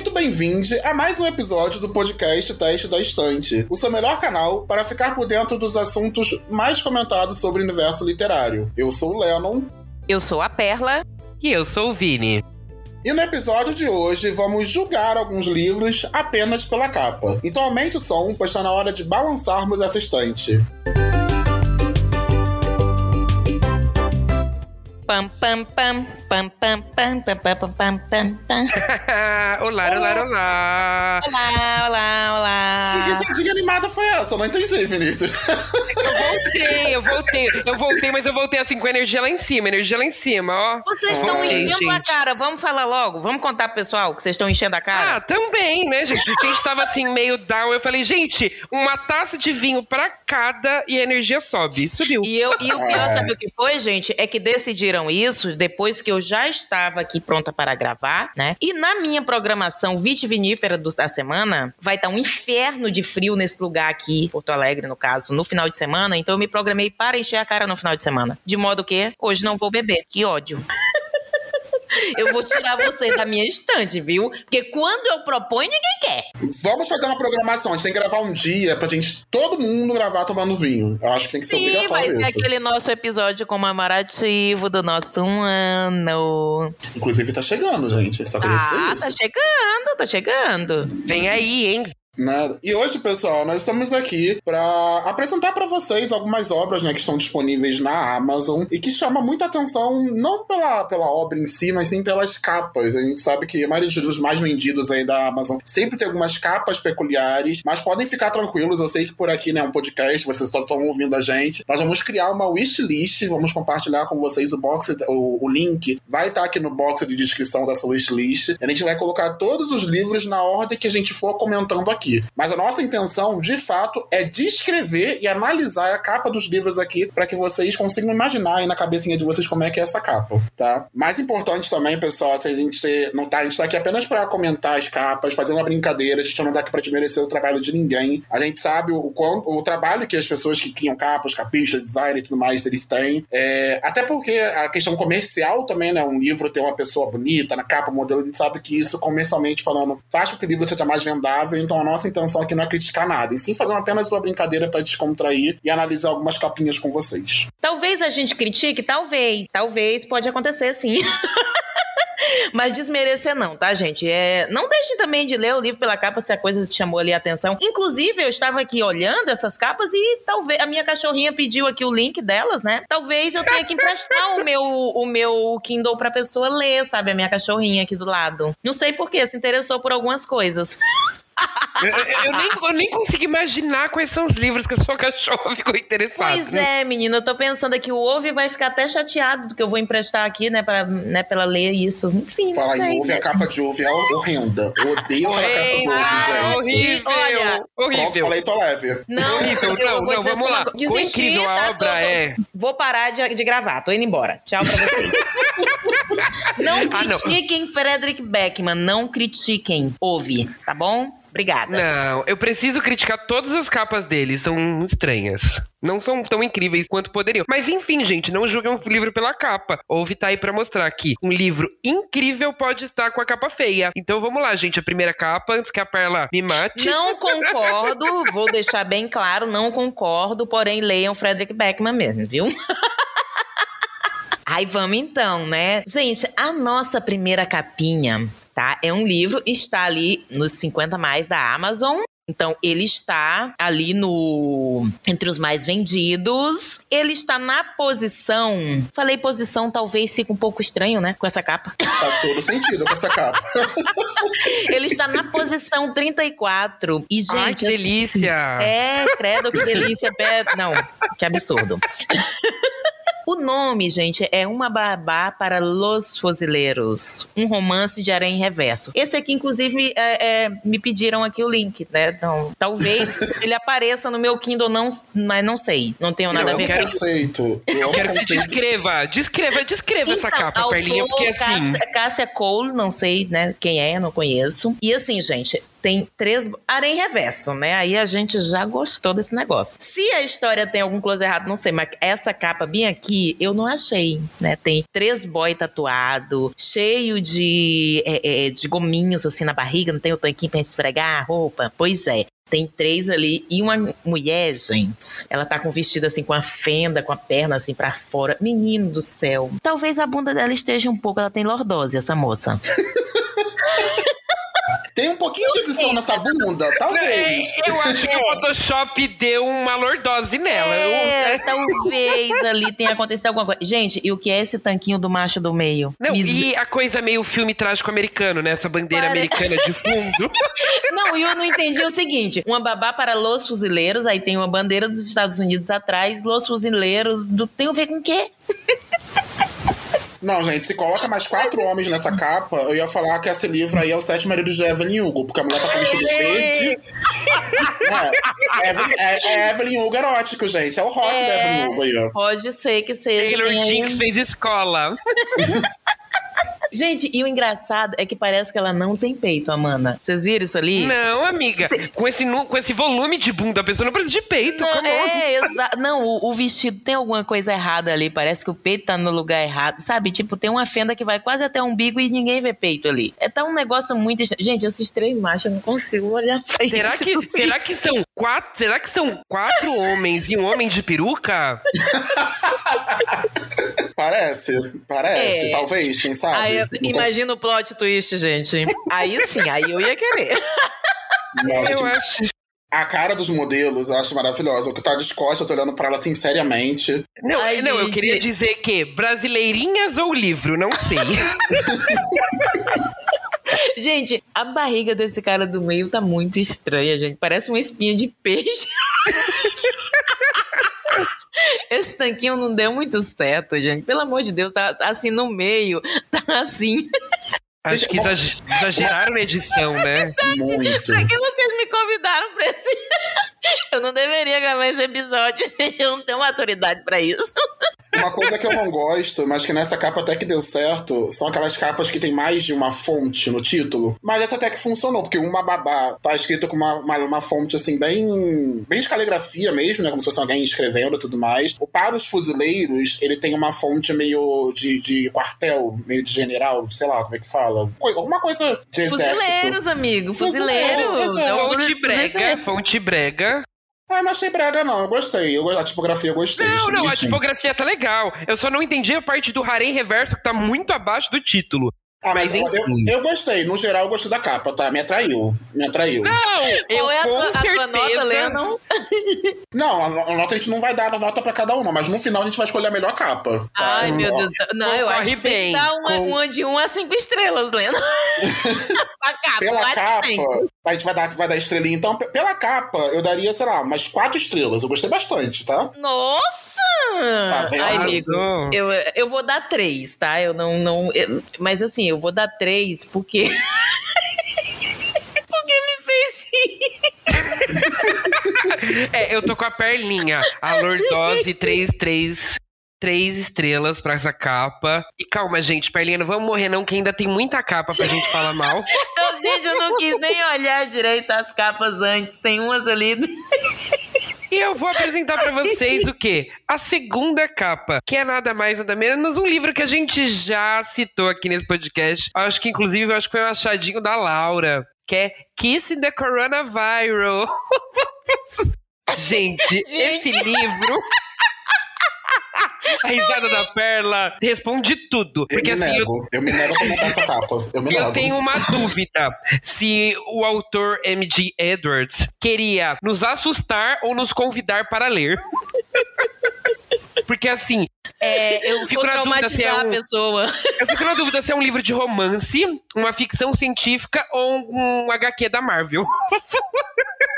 muito bem-vindo a mais um episódio do podcast Teste da Estante, o seu melhor canal para ficar por dentro dos assuntos mais comentados sobre o universo literário. Eu sou o Lennon. Eu sou a Perla. E eu sou o Vini. E no episódio de hoje vamos julgar alguns livros apenas pela capa. Então aumente o som, pois está na hora de balançarmos essa estante. Pam, pam, pam, pam, pam, pam, pam, pam, pam, pam, pam, pam. olá, olá, olá. Olá, olá, olá. Que risadinha animada foi essa? Eu não entendi, Vinícius. Eu voltei, eu voltei. Eu voltei, mas eu voltei assim com energia lá em cima, energia lá em cima, ó. Vocês estão Voltei, enchendo a gente. cara, vamos falar logo. Vamos contar pro pessoal que vocês estão enchendo a cara. Ah, também, né, gente? A gente tava assim, meio down. Eu falei, gente, uma taça de vinho pra cada e a energia sobe. Subiu. E, eu, e o pior, É. sabe o que foi, gente? É que decidiram isso depois que eu já estava aqui pronta para gravar, né? E na minha programação vitivinífera do- da semana, vai estar um inferno de frio nesse lugar aqui, Porto Alegre, no caso, no final de semana. Então eu me programei para encher a cara no final de semana. De modo que hoje não vou beber. Que ódio. Eu vou tirar vocês da minha estante, viu? Porque quando eu proponho, ninguém quer. Vamos fazer uma programação. A gente tem que gravar um dia pra gente, todo mundo gravar tomando vinho. Eu acho que tem que ser Sim, vai obrigatório ser isso. aquele nosso episódio comemorativo do nosso um ano. Inclusive tá chegando, gente. Só dizer Ah, isso. tá chegando, tá chegando. Vem aí, hein? Né? E hoje, pessoal, nós estamos aqui para apresentar para vocês algumas obras né, que estão disponíveis na Amazon e que chamam muita atenção não pela, pela obra em si, mas sim pelas capas. A gente sabe que a maioria dos livros mais vendidos aí da Amazon sempre tem algumas capas peculiares, mas podem ficar tranquilos. Eu sei que por aqui, né, um podcast, vocês estão ouvindo a gente. Nós vamos criar uma wishlist, vamos compartilhar com vocês o box, o, o link vai estar aqui no box de descrição dessa wishlist. A gente vai colocar todos os livros na ordem que a gente for comentando aqui. Mas a nossa intenção, de fato, é descrever e analisar a capa dos livros aqui para que vocês consigam imaginar aí na cabecinha de vocês como é que é essa capa, tá? Mais importante também, pessoal, se a gente não tá, a gente tá aqui apenas para comentar as capas, fazer uma brincadeira, a gente não tá aqui para desmerecer o trabalho de ninguém. A gente sabe o quanto o trabalho que as pessoas que criam capas, capistas, design e tudo mais, eles têm. É, até porque a questão comercial também, né? Um livro ter uma pessoa bonita na capa, modelo, a gente sabe que isso, comercialmente falando, faz com que o livro seja mais vendável. Então a nossa intenção aqui não é criticar nada, e sim fazer apenas uma brincadeira para descontrair e analisar algumas capinhas com vocês. Talvez a gente critique, talvez. Talvez pode acontecer, sim. Mas desmerecer não, tá, gente? É, não deixem também de ler o livro pela capa se a coisa te chamou ali a atenção. Inclusive, eu estava aqui olhando essas capas e talvez a minha cachorrinha pediu aqui o link delas, né? Talvez eu tenha que emprestar o meu, o meu Kindle pra pessoa ler, sabe? A minha cachorrinha aqui do lado. Não sei por quê, se interessou por algumas coisas. Eu, eu- nem, eu nem consigo imaginar quais são os livros que a sua cachorra ficou interessada. Pois é, menina, eu tô pensando aqui, o Ove vai ficar até chateado do que eu vou emprestar aqui, né, pra, né, pra ela ler isso. Enfim, Falar não sei. em Uve, a né? capa de Uve é horrenda. Eu odeio aquela capa do Ah, Uve, gente. horrível, Olha, horrível. falei, tô leve. Não, Horrível, eu não, vou não, vamos só lá. Desistir, incrível a tá? obra Tô- tô- é. Vou parar de, de gravar, tô indo embora. Tchau pra vocês. não Ah, não. critiquem Frederick Beckman, não critiquem. Ouve, tá bom? Obrigada. Não, eu preciso criticar todas as capas dele, são estranhas. Não são tão incríveis quanto poderiam. Mas enfim, gente, não julguem um livro pela capa. Ouve tá aí pra mostrar que um livro incrível pode estar com a capa feia. Então vamos lá, gente, a primeira capa, antes que a Perla me mate. Não concordo, vou deixar bem claro, não concordo, porém leiam Frederick Beckman mesmo, viu? Aí vamos então, né? Gente, a nossa primeira capinha, tá? É um livro, está ali nos 50 mais da Amazon. Então, ele está ali no. Entre os mais vendidos. Ele está na posição. Falei posição, talvez fique um pouco estranho, né? Com essa capa. Faz todo sentido com essa capa. Ele está na posição 34. E, gente. Ai, que assim, delícia! É, credo, que delícia. Não, que absurdo. O nome, gente, é Uma Babá para Los Fuzileiros. Um romance de aranha em reverso. Esse aqui, inclusive, é, é, me pediram aqui o link, né? Então, talvez ele apareça no meu Kindle, não, mas não sei. Não tenho nada Não, a ver com isso. conceito. É um Quero que conceito. descreva, descreva, descreva essa Então, capa, Perlinha, porque assim. Cássia, Cássia Cole, não sei, né, quem é, não conheço. E assim, gente, tem três. Arém reverso, né? Aí a gente já gostou desse negócio. Se a história tem algum close errado, não sei, mas essa capa bem aqui, eu não achei, né? Tem três boy tatuado, cheio de, é, é, de gominhos assim na barriga, não tem o tanquinho pra gente esfregar a roupa? Pois é. Tem três ali. E uma mulher, gente, ela tá com vestido assim, com a fenda, com a perna assim para fora. Menino do céu. Talvez a bunda dela esteja um pouco. Ela tem lordose, essa moça. Tem um pouquinho de edição nessa bunda, talvez. É, eu acho que o Photoshop deu uma lordose nela. É, talvez ali tenha acontecido alguma coisa. Gente, e o que é esse tanquinho do macho do meio? Não, e a coisa meio filme trágico americano, né? Essa bandeira Pare... americana de fundo. não, e eu não entendi o seguinte: uma babá para Los Fuzileiros, aí tem uma bandeira dos Estados Unidos atrás, Los Fuzileiros, do... tem a ver com o quê? Não, gente, se coloca mais quatro homens nessa capa, eu ia falar que esse livro aí é o Sete Maridos de Evelyn Hugo, porque a mulher tá com vestido verde. é, Evelyn, é, é Evelyn Hugo erótico, gente. É o hot é, da Evelyn Hugo aí, ó. Pode ser que seja. Taylor Jinx fez escola. Gente, e o engraçado é que parece que ela não tem peito, Amanda. Vocês viram isso ali? Não, amiga. Com esse, com esse volume de bunda, a pessoa não precisa de peito. Não, é, exato. Não, o, o, vestido tem alguma coisa errada ali. Parece que o peito tá no lugar errado. Sabe? Tipo, tem uma fenda que vai quase até o umbigo e ninguém vê peito ali. É tá um negócio muito. Gente, esses três machos, eu não consigo olhar pra será isso. Que, será que são quatro? Será que são quatro homens e um homem de peruca? Parece, parece, é. talvez, quem sabe. Aí, imagina o plot twist, gente. Aí sim, aí eu ia querer. Não, eu acho. A cara dos modelos eu acho maravilhosa. O que tá de costas olhando pra ela assim seriamente. Não, Ai, não eu queria dizer que brasileirinhas ou livro, não sei. gente, a barriga desse cara do meio tá muito estranha, gente. Parece uma espinha de peixe. Esse tanquinho não deu muito certo, gente. Pelo amor de Deus, tá, tá assim no meio, tá assim. Acho que exageraram na edição, né? Muito. Pra que vocês me convidaram pra esse. Eu não deveria gravar esse episódio, gente. Eu não tenho maturidade pra isso. Uma coisa que eu não gosto, mas que nessa capa até que deu certo, são aquelas capas que tem mais de uma fonte no título. Mas essa até que funcionou, porque uma babá tá escrita com uma, uma, uma fonte assim, bem. bem de caligrafia mesmo, né? Como se fosse alguém escrevendo e tudo mais. O Para os Fuzileiros, ele tem uma fonte meio de, de quartel, meio de general, sei lá como é que fala. Alguma coisa de exército. Fuzileiros, amigo. Fuzileiros. Fuzileiros. É fonte brega, fonte brega. Ah, não achei brega, não. Eu gostei. Eu, a tipografia eu gostei. Não, não, a tipografia tá legal. Eu só não entendi a parte do harém reverso que tá muito abaixo do título. Ah, mas, mas eu, eu, gostei. No geral, eu gostei da capa, tá? Me atraiu. Me atraiu. Não, eu Qual é a com tua, certeza... a tua nota, Lennon? Não, a, nota a gente não vai dar a nota pra cada um, não. Mas no final a gente vai escolher a melhor capa. Tá? Ai, meu Deus. Não, eu acho que bem, tem que dar uma, com... uma de 1 a 5 estrelas, Lennon. capa, Pela capa, a gente vai dar, vai dar estrelinha. Então, pela capa, eu daria, sei lá, umas 4 estrelas. Eu gostei bastante, tá? Nossa! Tá Ai, amigo, eu, eu vou dar 3, tá? Eu não... não eu, mas assim, eu vou dar três porque. porque me fez rir. é, eu tô com a perlinha. A Lordose 3, 3, três estrelas pra essa capa. E calma, gente, Perlinha, não vamos morrer não, que ainda tem muita capa pra gente falar mal. eu, gente, eu não quis nem olhar direito as capas antes. Tem umas ali... E eu vou apresentar para vocês o quê? A segunda capa, que é nada mais nada menos um livro que a gente já citou aqui nesse podcast. Acho que inclusive acho que foi um achadinho da Laura, que é Kissing the Coronavirus. gente, gente, esse livro a risada da Perla responde tudo. Porque eu me assim. Nego. Eu... eu me nego a comentar essa capa. Eu me eu nego. tenho uma dúvida: se o autor M.G. Edwards queria nos assustar ou nos convidar para ler. Porque assim, é, eu fico na dúvida se é um, a pessoa. Eu fico na dúvida se é um livro de romance, uma ficção científica ou um HQ da Marvel.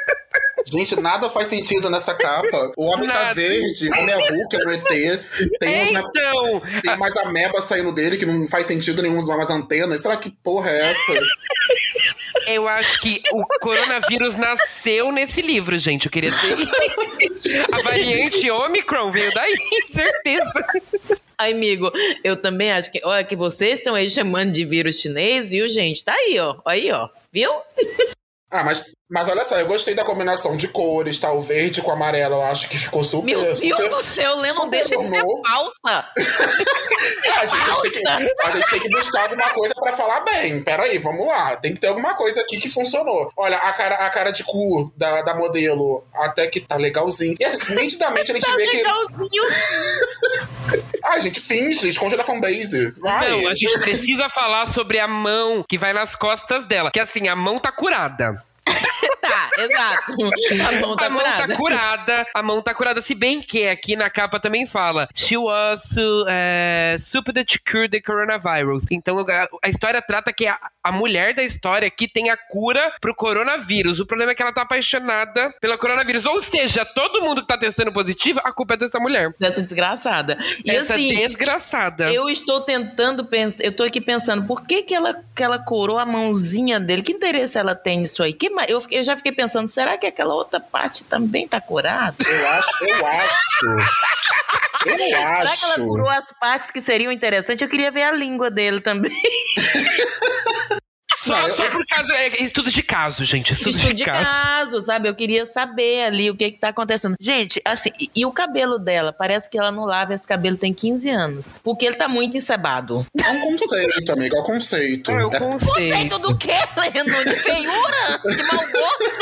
Gente, nada faz sentido nessa capa. O homem tá nada. tá verde, ele é Hulk, é o ET. Tem, uns, então, tem mais ameba saindo dele que não faz sentido nenhum, mais antenas. Será que porra é essa? Eu acho que o coronavírus nasceu nesse livro, gente. Eu queria dizer. A variante Omicron veio daí, certeza. Ai, amigo, eu também acho que. Olha, que vocês estão aí chamando de vírus chinês, viu, gente? Tá aí, ó. Aí, ó. Viu? Ah, mas, mas olha só, eu gostei da combinação de cores, tá? O verde com o amarelo, eu acho que ficou super. Meu Deus super... do céu, Lê, não deixa de ser falsa. ah, gente, a, gente que, a, gente tem que, buscar alguma coisa pra falar bem. Peraí, vamos lá. Tem que ter alguma coisa aqui que funcionou. Olha, a cara, a cara de cu da, da modelo até que tá legalzinho. E assim, nitidamente a gente tá vê legalzinho. que. ah, gente, finge, esconde da fanbase. Vai. Não, a gente precisa falar sobre a mão que vai nas costas dela. Que assim, a mão tá curada. Tá, exato. A mão tá a mão curada. tá curada. A mão tá curada. Se bem que aqui na capa também fala. She was uh, super to cure the coronavirus. Então a, a história trata que a, a, mulher da história que tem a cura pro coronavírus. O problema é que ela tá apaixonada pelo coronavírus. Ou seja, todo mundo que tá testando positivo, a culpa é dessa mulher. Dessa desgraçada. E Essa assim, desgraçada. Eu estou tentando pensar. Eu tô aqui pensando, por que, que ela, que ela curou a mãozinha dele? Que interesse ela tem nisso aí? Que, eu, eu já fiquei pensando, será que aquela outra parte também tá curada? Eu acho, eu acho. Eu será acho. Que ela curou as partes que seriam interessantes? Eu queria ver a língua dele também. Só, não, só por causa. É, estudo de caso, gente. Estudo, estudo de, de caso. caso. sabe? Eu queria saber ali o que que tá acontecendo. Gente, assim, e, e, o cabelo dela? Parece que ela não lava esse cabelo tem 15 anos. Porque ele tá muito encebado. É um conceito, amigo. É um conceito. É, um conceito. conceito do quê, Leno? De feiura? De mau gosto?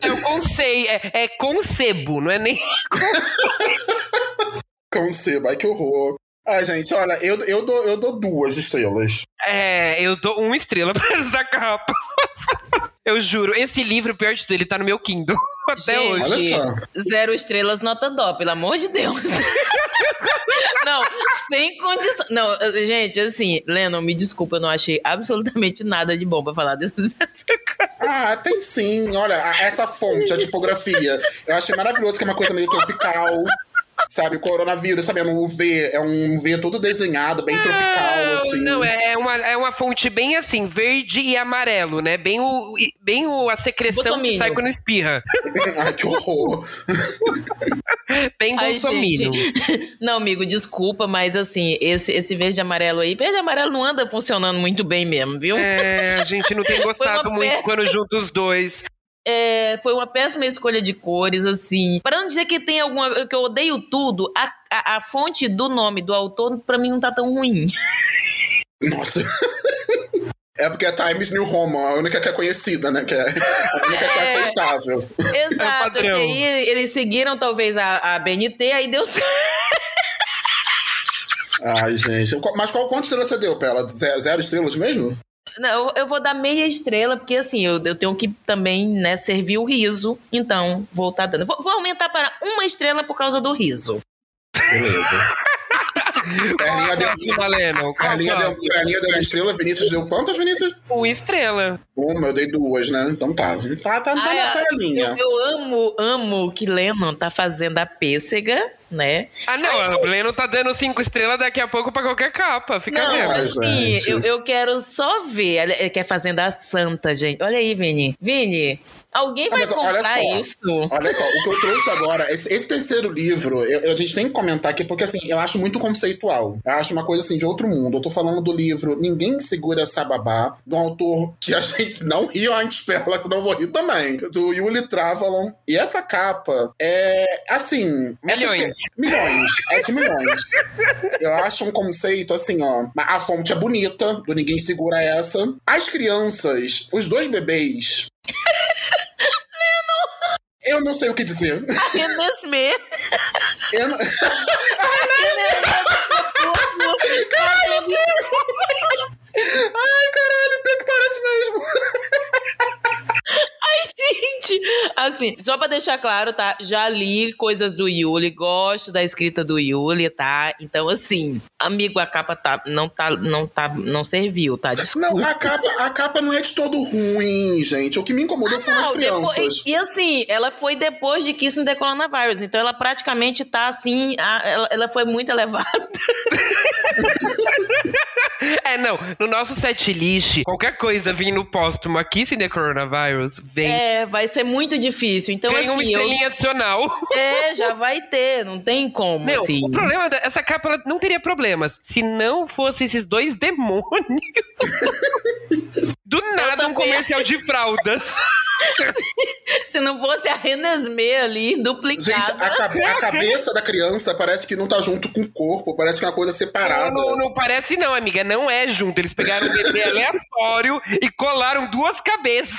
É o conceito. É, é concebo, não é nem. concebo. Ai, que horror. Ah, gente, olha, eu, eu, dou, eu dou duas estrelas. É, eu dou uma estrela pra essa capa. eu juro, esse livro, pior de tudo, ele tá no meu Kindle. Até gente, hoje. Zero estrelas, nota dó, pelo amor de Deus. não, sem condição. Não, gente, assim, Lennon, me desculpa, eu não achei absolutamente nada de bom pra falar desse. ah, tem sim. Olha, essa fonte, a tipografia. Eu achei maravilhoso, que é uma coisa meio tropical. Sabe, coronavírus, sabe? É um V, é um V todo desenhado, bem tropical, assim. Não, é uma, é uma fonte bem assim, verde e amarelo, né? Bem, o, bem o, a secreção que sai quando espirra. Ai, que horror. bem bolsominion. Não, amigo, desculpa, mas assim, esse, esse verde e amarelo aí, verde e amarelo não anda funcionando muito bem mesmo, viu? É, a gente não tem gostado muito quando junta os dois. É, foi uma péssima escolha de cores, assim. Para não dizer que tem alguma. que eu odeio tudo, a, a, a fonte do nome do autor, para mim, não tá tão ruim. Nossa. É porque a Times New Roman, a única que é conhecida, né? Que é a única que é aceitável. Exato. É assim, aí eles seguiram talvez a, a BNT, aí deu certo. Ai, gente. Mas qual quanto estrelas você deu pra ela? Zero, zero estrelas mesmo? Não, eu vou dar meia estrela, porque assim, eu, eu tenho que também, né, servir o riso. Então, vou estar tá dando. Vou, vou, aumentar para uma estrela por causa do riso. Beleza. Perninha deu, Valendo, Perninha deu, Perninha deu uma estrela, Vinícius deu quantas, Vinícius? Uma estrela. Uma, eu dei duas, né? Então tá. Tá, tá, tá ah, na Eu, eu amo, amo que Lennon tá fazendo a pêssega né? Ah, não, o Leno tá dando cinco estrelas daqui a pouco pra qualquer capa. Fica não, mesmo. assim, eu, eu quero só ver. Ele quer fazendo a santa, gente. Olha aí, Vini. Vini, Alguém vai comprar isso? Olha só, o que eu trouxe agora, esse, esse terceiro livro, eu, a gente tem que comentar aqui, porque assim, eu acho muito conceitual. Eu acho uma coisa assim de outro mundo. Eu tô falando do livro Ninguém Segura Sababá, do autor que a gente não riu antes pela, que não vou rir também, do Yuli Travalon. E essa capa é, assim... Milhões. milhões. É de milhões. eu acho um conceito assim, ó. A fonte é bonita, do Ninguém Segura Essa. As crianças, os dois bebês, eu não sei o que dizer. A Renesmê. Eu não... Ai, caralho, pior que parece mesmo. Ai, gente! Assim, só pra deixar claro, tá? Já li coisas do Yuli, gosto da escrita do Yuli, tá? Então, assim, amigo, a capa tá, não tá, não tá, não serviu, tá? Desculpa. Não, a capa, a capa não é de todo ruim, gente. O que me incomodou ah, foram as crianças. Depois, e, assim, ela foi depois de Kissing the Coronavirus, então ela praticamente tá, assim, a, ela, ela foi muito elevada. É, não. No nosso set list, qualquer coisa vindo póstumo aqui, sem the coronavirus, vem. É, vai ser muito difícil. Então, Tem assim. uma estrelinha eu... adicional. É, já vai ter, não tem como. Meu, assim. o problema dessa capa ela não teria problemas se não fosse esses dois demônios. Do nada, um comercial de fraldas. Se não fosse a Renesmee ali, Gente, duplicada. a, cabe- a cabeça da criança parece que não tá junto com o corpo, parece que é uma coisa separada. Não, não, não parece não, amiga. Não é junto. Eles pegaram um bebê aleatório e colaram duas cabeças.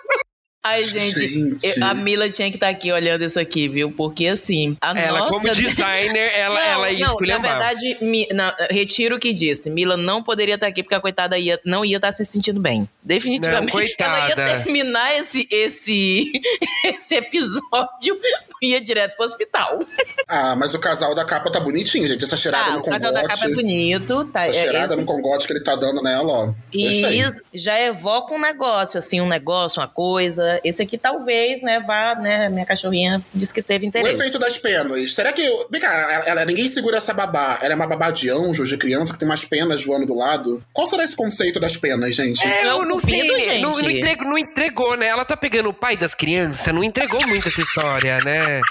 Ai, gente, Gente. a Mila tinha que estar aqui olhando isso aqui, viu? Porque assim, a Ela, nossa... como designer, ela, não, ela ia não, na verdade, Mi- não, retiro o que disse. Mila não poderia estar aqui porque a coitada ia, não ia estar se sentindo bem. Definitivamente. Não, coitada. Ela ia terminar esse, esse, esse episódio e ia direto pro hospital. Ah, mas o casal da capa tá bonitinho, gente. Essa cheirada Ah, no o casal da capa é congote. bonito. Tá, Essa é- cheirada esse- no congote que ele tá dando nela, ó. E já evoca um negócio, assim, um negócio, uma coisa. Esse aqui talvez, né, vá, né, minha cachorrinha disse que teve O interesse. efeito das penas. Será que. Vem cá, ela, ela- ninguém segura essa babá. Ela é uma babá de anjos, de criança, que tem umas penas voando do lado. Qual será esse conceito das penas, gente? É, Não, eu não sei, né? não, gente. não, entregou, não entregou, né? Ela tá pegando o pai das crianças, não entregou muito essa história, né?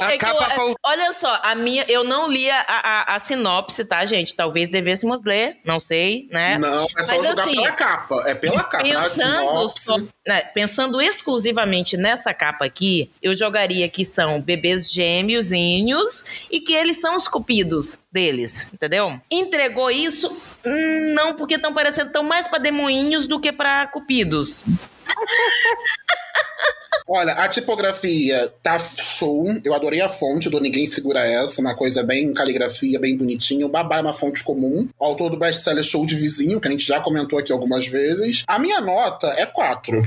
A É eu- faltou. olha só, a minha, eu não li a, a, a sinopse, tá, gente? Talvez devêssemos ler, não sei, né? Não, é só Mas jogar assim, pela capa. É pela capa. a Pensando, sinopse. só, né, pensando exclusivamente nessa capa aqui, eu jogaria que são bebês gêmeozinhos e que eles são os cupidos deles, entendeu? Entregou isso? Hum, Não, porque estão parecendo tão mais pra demoinhos do que pra cupidos. Olha, a tipografia tá show. Eu adorei a fonte do Ninguém Segura Essa, uma coisa bem caligrafia, bem bonitinho. O Babá é uma fonte comum. O autor do best-seller Show de Vizinho, que a gente já comentou aqui algumas vezes. A minha nota é 4.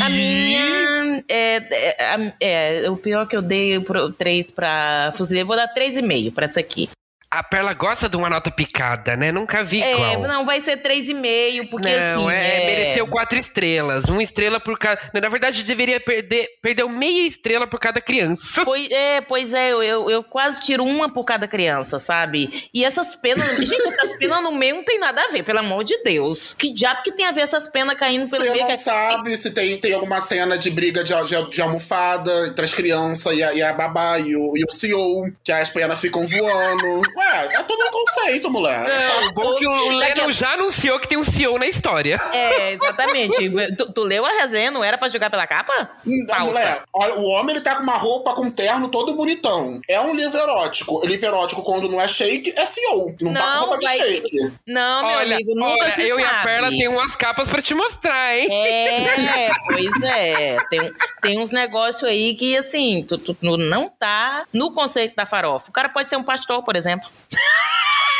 A minha. É, é, a- é, o pior que eu dei pro 3 pra fuzileiro, eu vou dar 3,5 pra essa aqui. A Perla gosta de uma nota picada, né? Nunca vi É, qual. não, vai ser 3,5, porque não, assim. é, é- mereceu quatro estrelas. Uma estrela por cada. Na verdade, deveria perder. Perdeu meia estrela por cada criança. Pois é, pois é, eu, eu, eu quase tiro uma por cada criança, sabe? E essas penas. gente, essas penas no meio não tem nada a ver, pelo amor de Deus. Que diabo que tem a ver essas penas caindo pelo Você meio? não que- sabe se tem, tem alguma cena de briga de, de, de almofada entre as crianças e a, e a babá e o, e o CEO, que as penas ficam voando. Ué, é todo um conceito, mulher. Não, o bom que o Lennon já anunciou que tem um CEO na história. É, exatamente. tu, tu leu a resenha, não era pra jogar pela capa? A Falsa. mulher, olha, o homem ele tá com uma roupa com um terno todo bonitão. É um livro erótico. Livro erótico, quando não é shake, é CEO. Não, tá com Não, roupa de vai- shake. Não, meu olha, amigo, nunca olha, se eu sabe. e a Perla tem umas capas pra te mostrar, hein? É, pois é. Tem, tem uns negócios aí que, assim, tu, tu não tá no conceito da farofa. O cara pode ser um pastor, por exemplo.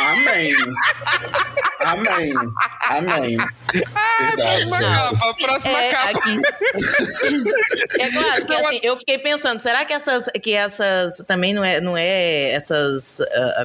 Amém. Amém. Amém. Verdade, Próxima gente. capa, próxima É, capa. aqui. É claro que assim, eu fiquei pensando, será que essas que essas também não é não é essas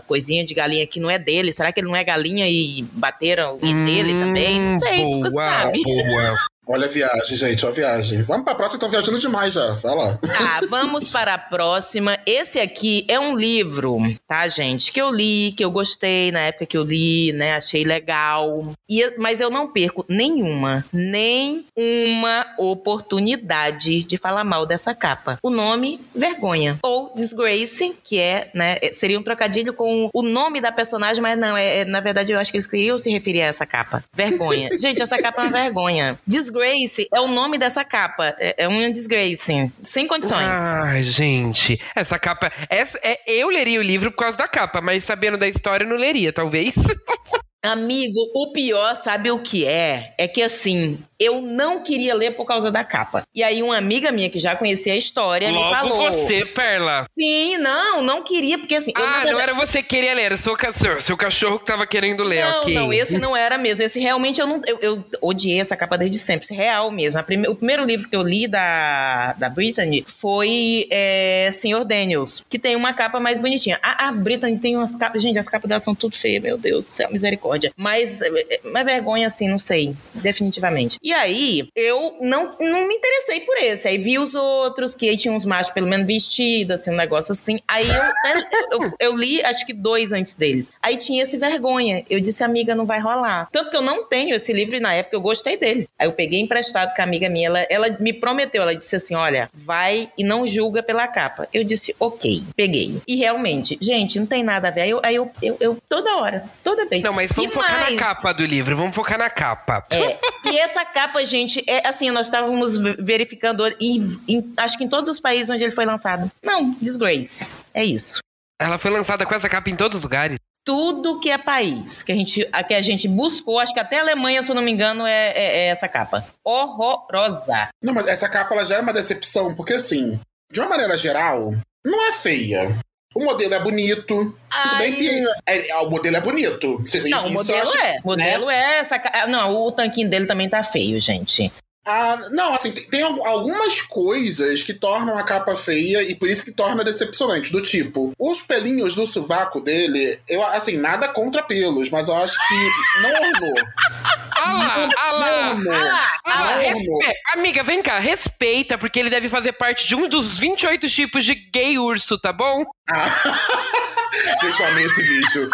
coisinha de galinha que não é dele? Será que ele não é galinha e bateram e dele também? Não sei, Hum, nunca boa, sabe. Boa. Olha a viagem, gente, olha a viagem. Vamos pra próxima, estão viajando demais já. Vai lá. Tá, vamos para a próxima. Esse aqui é um livro, tá, gente? Que eu li, que eu gostei na época que eu li, né? Achei legal. E, mas eu não perco nenhuma, nem uma oportunidade de falar mal dessa capa. O nome, Vergonha. Ou Disgrace, que é, né? Seria um trocadilho com o nome da personagem, mas não, é, é- na verdade eu acho que eles queriam se referir a essa capa. Vergonha. gente, essa capa é uma vergonha. Disgrace é o nome dessa capa. É, é uma disgrace. Sem condições. Ai, gente. Essa capa. Essa, é, eu leria o livro por causa da capa, mas sabendo da história, eu não leria, talvez. Amigo, o pior, sabe o que é? É que assim, eu não queria ler por causa da capa. E aí, uma amiga minha que já conhecia a história me Logo falou. você, Perla. Sim, não, não queria, porque assim. ah, não verdade- era você que queria ler, era seu, seu, seu cachorro que tava querendo ler, Não, ok. não, esse não era mesmo. Esse realmente eu não. Eu, eu odiei essa capa desde sempre. Esse é real mesmo. A prime- o primeiro livro que eu li da, da Brittany foi é, Senhor Daniels, que tem uma capa mais bonitinha. A, a Brittany tem umas capas. Gente, as capas dela são tudo feias, meu Deus do céu, misericórdia. Mas, é, mas vergonha, assim, não sei. Definitivamente. E aí, eu não, não me interessei por esse. Aí vi os outros, que aí tinha uns machos, pelo menos vestidos, assim, um negócio assim. Aí eu, eu, eu li, acho que dois antes deles. Aí tinha esse vergonha. Eu disse, amiga, não vai rolar. Tanto que eu não tenho esse livro e na época eu gostei dele. Aí eu peguei emprestado com a amiga minha. Ela, ela me prometeu, ela disse assim: olha, vai e não julga pela capa. Eu disse, ok, peguei. E realmente, gente, não tem nada a ver. Aí eu, aí eu, eu, eu- toda hora, toda vez. Não, mas vamos E focar mais, na capa do livro, vamos focar na capa. é, e essa capa capas, gente, é assim, nós estávamos verificando em, em, acho que em todos os países onde ele foi lançado. Não, Disgrace. É isso. Ela foi lançada com essa capa em todos os lugares. Tudo que é país que a gente, a que a gente buscou, acho que até a Alemanha, se eu não me engano, é, é, é essa capa. Horrorosa. Não, mas essa capa ela já é uma decepção, porque assim, de uma maneira geral, não é feia. O modelo é bonito. Tudo Ai. bem que é, é, o modelo é bonito. Isso Não, o eu modelo acho, é. O modelo né? é essa. ca- ah, Não, o tanquinho dele também tá feio, gente. Ah, não, assim, tem, tem al- algumas coisas que tornam a capa feia e por isso que torna decepcionante. Do tipo, os pelinhos do sovaco dele, eu, assim, nada contra pelos, mas eu acho que não ornou. Ah lá, ah lá. Não ornou. Ah, Ah. Amiga, vem cá, respeita, porque ele deve fazer parte de um dos 28 tipos de gay urso, tá bom? Gente, eu amei esse vídeo.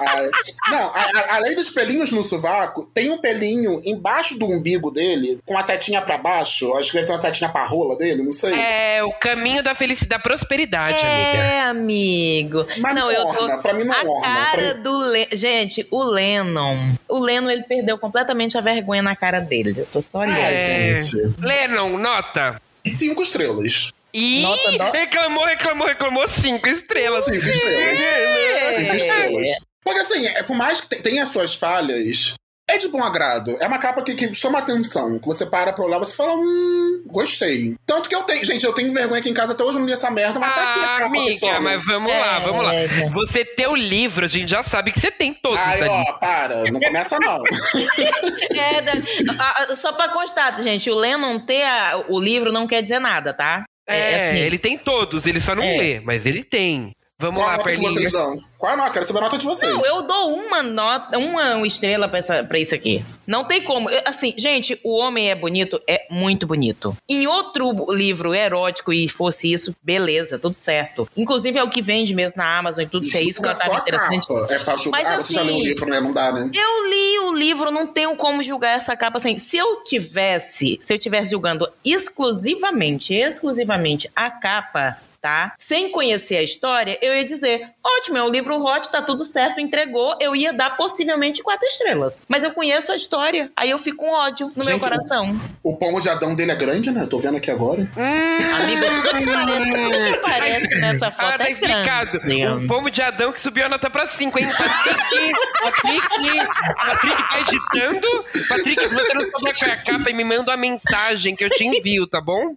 Ah, não, a- a- além dos pelinhos no sovaco, tem um pelinho embaixo do umbigo dele, com a setinha pra baixo. Acho que deve ter uma setinha pra rola dele, não sei. É o caminho da felicidade, da prosperidade, amiga. É, amigo. Mas não, não eu orna, tô. pra mim não a orna, cara mim- do Le... Gente, o Lennon. O Lennon, ele perdeu completamente a vergonha na cara dele. Eu tô só olhando. Ai, É. gente. Lennon, nota. Cinco estrelas. Ih, Nota do- reclamou, reclamou, reclamou cinco estrelas. Cinco estrelas. Cinco É. estrelas. Porque assim, é, por mais que te- tenha suas falhas, é de bom agrado. É uma capa que, que chama atenção. Que você para pra olhar e você fala, hum, gostei. Tanto que eu tenho, gente, eu tenho vergonha aqui em casa até hoje, eu não li essa merda, mas tá aqui a Ah, capa, amiga, pessoal. mas vamos lá, É, vamos lá. é. Você ter o livro, a gente já sabe que você tem todos Ai, ali. ó, para, não começa não. É, da- a- a- só pra constar, gente, o Lennon ter a- o livro não quer dizer nada, tá? É, assim, ele tem todos, ele só não É. lê, mas ele tem. Vamos Qual a lá, Perlinha. vocês dão? Qual a nota? Quero saber a nota de vocês. Não, eu dou uma nota, uma estrela pra, essa, pra isso aqui. Não tem como. Eu- Assim, gente, o homem é bonito, é muito bonito. Em outro livro erótico e fosse isso, beleza, tudo certo. Inclusive é o que vende mesmo na Amazon e tudo, se é isso que ela tava só a interessante. capa. É pra julgar. Mas ah, você já assim- leu o livro, né? Não dá, né? Eu li o livro, não tenho como julgar essa capa assim. Se eu tivesse, se eu tivesse julgando exclusivamente, exclusivamente a capa, tá? Sem conhecer a história, eu ia dizer: ótimo, é um livro hot, tá tudo certo, entregou. Eu ia dar possivelmente quatro estrelas. Mas eu conheço a história, aí eu fico com ódio no meu Gente, coração. O pomo de Adão dele é grande, né? Tô vendo aqui agora. Hum, Amigo, tudo que parece, tudo que parece nessa foto ah, tá é explicado. grande. O pomo de Adão que subiu a nota pra 5, hein? Patrick, Patrick, Patrick tá editando. Patrick, você não souber a capa e me manda uma mensagem que eu te envio, tá bom?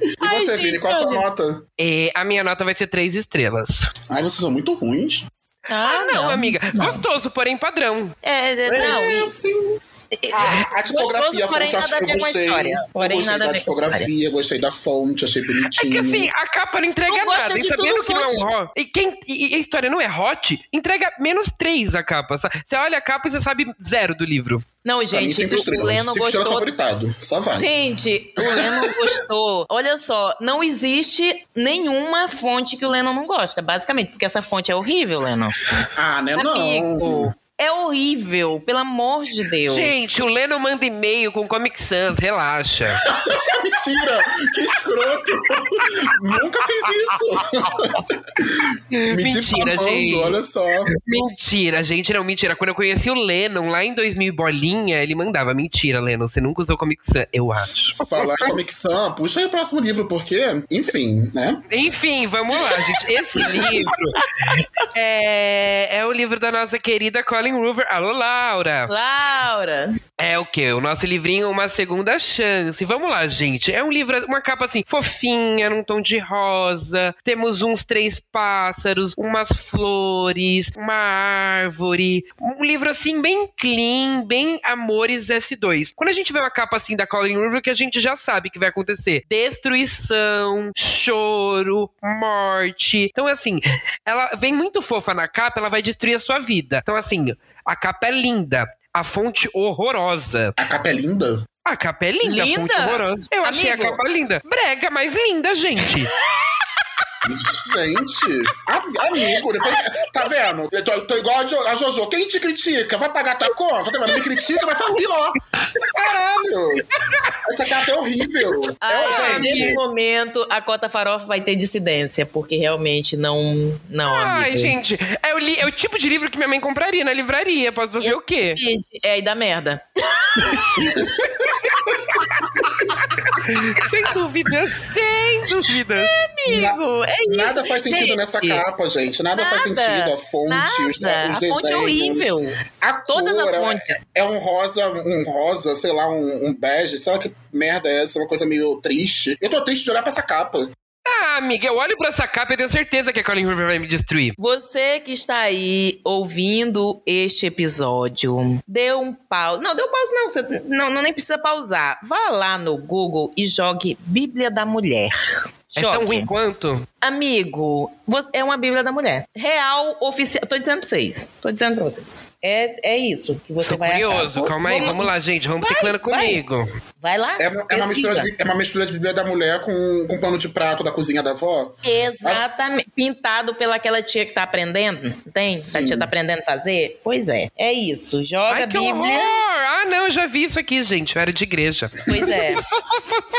E Ai, você, gente, Vini, qual a sua nota? É, a minha nota vai ser três estrelas. Ai, vocês são muito ruins. Ah, não, amiga. não. Gostoso, porém padrão. É, é, não, é, e- sim. A, a tipografia, Gostoso, porém a fonte, nada a eu gostei. Eu Porém, gostei da tipografia, gostei da fonte, achei É bonitinho. que assim, a capa não entrega gosta nada. E sabendo que não é um hot. E, quem, e, e a história não é hot, entrega menos três a capa. Você olha a capa e você sabe zero do livro. Não, mim, gente, cinco o. Leno cinco gostou. favoritado. Só vai. Gente, o Lennon gostou. Olha só, não existe nenhuma fonte que o Lennon não gosta, basicamente, porque essa fonte é horrível, Lennon. Ah, né? Não. É horrível, pelo amor de Deus. Gente, o Leno manda e-mail com Comic Sans, relaxa. Mentira! Que escroto! Nunca fiz isso! Me Mentira, gente. olha só. mentira, gente, não, mentira. Quando eu conheci o Lennon lá em 2000 e bolinha, ele mandava, mentira, Lennon, você nunca usou Comic Sans, eu acho. Falar Comic Sans, puxa aí o próximo livro, porque, enfim, né? Enfim, vamos lá, gente. Esse livro é, é o livro da nossa querida Colin Hoover. Alô, Laura! Laura. É o quê? O nosso livrinho Uma Segunda Chance. Vamos lá, gente. É um livro, uma capa assim, fofinha, num tom de rosa. Temos uns três pássaros, umas flores, uma árvore. Um livro assim, bem clean, bem Amores S2. Quando a gente vê uma capa assim da Colin Hoover, que a gente já sabe que vai acontecer. Destruição, choro, morte. Então, assim, ela vem muito fofa na capa, ela vai destruir a sua vida. Então, assim, a capa é linda. A fonte horrorosa. A capa é linda. A capa é linda, Linda? a fonte horrorosa. Eu achei a Amigo. capa linda. Brega, mas linda, gente. Gente, amigo, depois, tá vendo? Eu tô, tô igual a, jo, a Jojo. Quem te critica? Vai pagar tua conta? Tá vendo? Me critica, vai falar pior. Caralho! Essa capa é horrível. Ah, é, nesse momento, a Cota Farofa vai ter dissidência, porque realmente não. Não, Ai, amigo. gente, é o, li- é o tipo de livro que minha mãe compraria na livraria. Posso fazer o quê? Gente, é aí da merda. Sem dúvida, sem dúvida. Amigo, é isso. Nada faz sentido Gente, nessa capa, gente. Nada, faz nada, sentido. A fonte, os, Nada. os a desenhos. fonte é horrível. A Todas cor as é- fontes. É um rosa, um rosa, sei lá, um, um bege. Sei lá que merda é essa, uma coisa meio triste. Eu tô triste de olhar pra essa capa. Ah, amiga, eu olho pra essa capa e tenho certeza que a Colin Hoover vai me destruir. Você que está aí ouvindo este episódio, dê um pause. Não, dê um pause não, você não, não nem precisa pausar. Vá lá no Google e jogue Bíblia da Mulher. É tão Jogue. ruim quanto? Amigo, você- é uma Bíblia da Mulher. Real, oficial. Tô dizendo pra vocês. Tô dizendo pra vocês. É, é isso que você Sou vai curioso, achar. calma aí, vamos lá, gente, vamos Vai, teclando vai. comigo. Vai lá. É uma, é uma mistura de, é uma mistura de Bíblia da Mulher com, com pano de prato da cozinha da avó. Exatamente. Pintado pelaquela tia que tá aprendendo, tem? Sim. A tia tá aprendendo a fazer? Pois é. É isso. Joga Ai, a que Bíblia. horror! Ah, não, eu já vi isso aqui, gente, eu era de igreja. Pois é.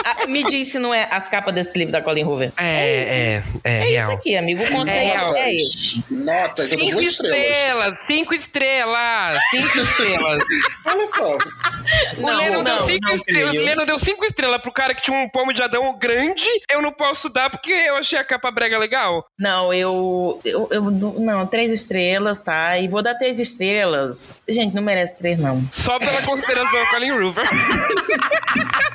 Ah, me diz se não é as capas desse livro da Colin Hoover. É, isso. é, é, É isso aqui, amigo. O conceito real. é, esse. Notas, eu dou Cinco duas estrelas. estrelas, cinco estrelas, cinco estrelas. Olha só. o Não, Leno deu não, cinco não, estrelas. O creio. Leno deu cinco estrelas pro cara que tinha um pomo de Adão grande. Eu não posso dar porque eu achei a capa brega legal. Não, eu, eu, eu Não, três estrelas, tá? E vou dar três estrelas. Gente, não merece três, não. Só pela consideração Colin Hoover.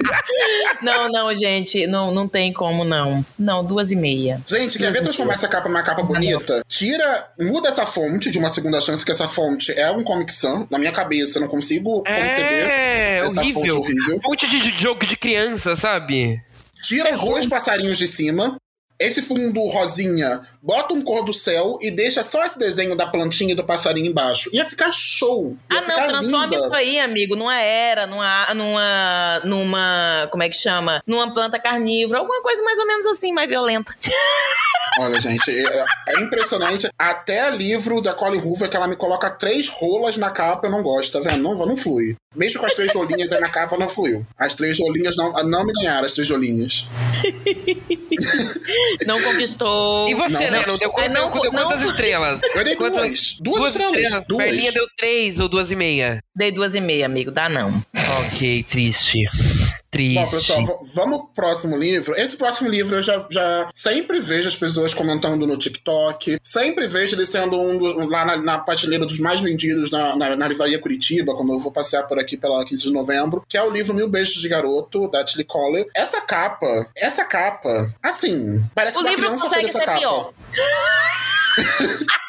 Não, não, gente. Não, não tem como, não. Não, duas e meia. Gente, quer ver transformar essa capa numa capa bonita? Tira, muda essa fonte de uma segunda chance, que essa fonte é um Comic Sans. Na minha cabeça, não consigo conceber É, essa fonte horrível. horrível. Fonte de de jogo de criança, sabe? Tira os dois passarinhos de cima. Esse fundo rosinha, bota um cor do céu e deixa só esse desenho da plantinha e do passarinho embaixo. Ia ficar show. Ia Ah, não, transforma linda. isso aí, amigo, numa era, numa, numa, numa, como é que chama? Numa planta carnívora, alguma coisa mais ou menos assim, mais violenta. Olha, gente, é, é impressionante. Até livro da Colin Hoover, que ela me coloca três rolas na capa, eu não gosto, tá vendo? Não, não flui. Mesmo com as três rolinhas aí na capa, não fluiu. As três rolinhas não, não me ganharam, as três rolinhas. Não conquistou. E você, Não, Leno? não. Deu, É, não, deu, não. quantas estrelas? Eu dei Quantas- duas. Duas, estrelas. Duas. Perlinha deu três ou duas e meia? Dei duas e meia, amigo, dá não. Ok, triste. Triste. Bom, pessoal, vamos pro próximo livro. Esse próximo livro eu já, já sempre vejo as pessoas comentando no TikTok. Sempre vejo ele sendo um dos, lá na, na prateleira dos mais vendidos na, na, na livraria Curitiba, quando eu vou passear por aqui pela 15 de novembro, que é o livro Mil Beijos de Garoto, da Tilly Collar. Essa capa, essa capa, assim, parece O que uma livro criança consegue fez essa ser capa.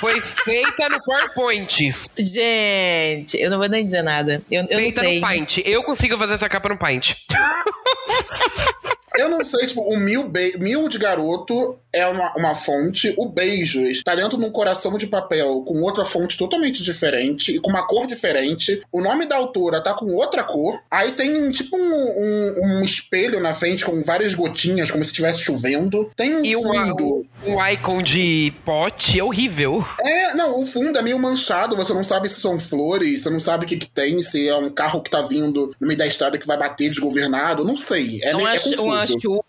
Foi feita no PowerPoint. Gente, eu não vou nem dizer nada. Eu, eu feita no Paint. Eu consigo fazer essa capa no Paint. Eu não sei, tipo, o mil, be mil de garoto é uma, uma fonte, o beijos tá dentro de um coração de papel com outra fonte totalmente diferente e com uma cor diferente. O nome da autora tá com outra cor. Aí tem, tipo, um, um, um espelho na frente com várias gotinhas, como se estivesse chovendo. Tem um E fundo. o icon de pote é horrível. É, não, o fundo é meio manchado, você não sabe se são flores, você não sabe o que, que tem, se é um carro que tá vindo no meio da estrada que vai bater desgovernado, não sei. É, meio, uma, é confuso. uma chuva.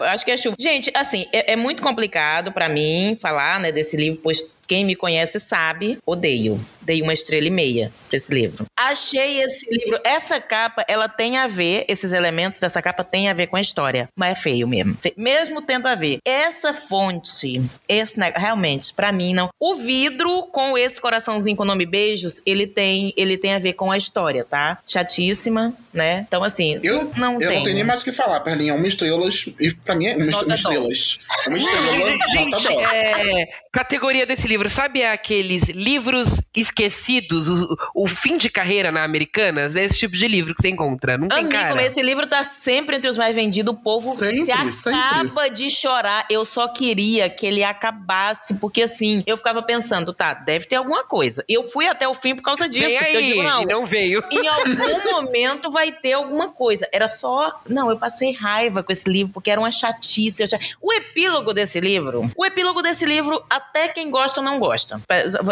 Acho que é chuva. Gente, assim, é, é muito complicado pra mim falar, né, desse livro, pois quem me conhece sabe, odeio. Dei uma estrela e meia pra esse livro. Achei esse livro, essa capa, ela tem a ver, esses elementos dessa capa tem a ver com a história, mas é feio mesmo. Fe- Mesmo tendo a ver. Essa fonte, esse realmente, pra mim não. O vidro com esse coraçãozinho com o nome beijos, ele tem, ele tem a ver com a história, tá? Chatíssima, né? Então assim, Eu, não eu tem. não tenho nem mais o que falar, Perlinha. Uma estrela, e pra mim é uma, Nota uma estrelas. Uma estrela, nota dó. é, categoria desse livro, sabe aqueles livros esquecidos, o, o fim de carreira na Americanas? É esse tipo de livro que você encontra, não tem Amigo, cara. esse livro tá sempre entre os mais vendidos. O povo Sempre, se acaba de chorar. Eu só queria que ele acabasse, porque assim, eu ficava pensando, tá, deve ter alguma coisa. Eu fui até o fim por causa disso. Vem porque eu aí, digo, não, e não veio. em algum momento vai ter alguma coisa. Era só. Não, eu passei raiva com esse livro, porque era uma chatice. O epílogo desse livro. O epílogo desse livro, até quem gosta não gosta.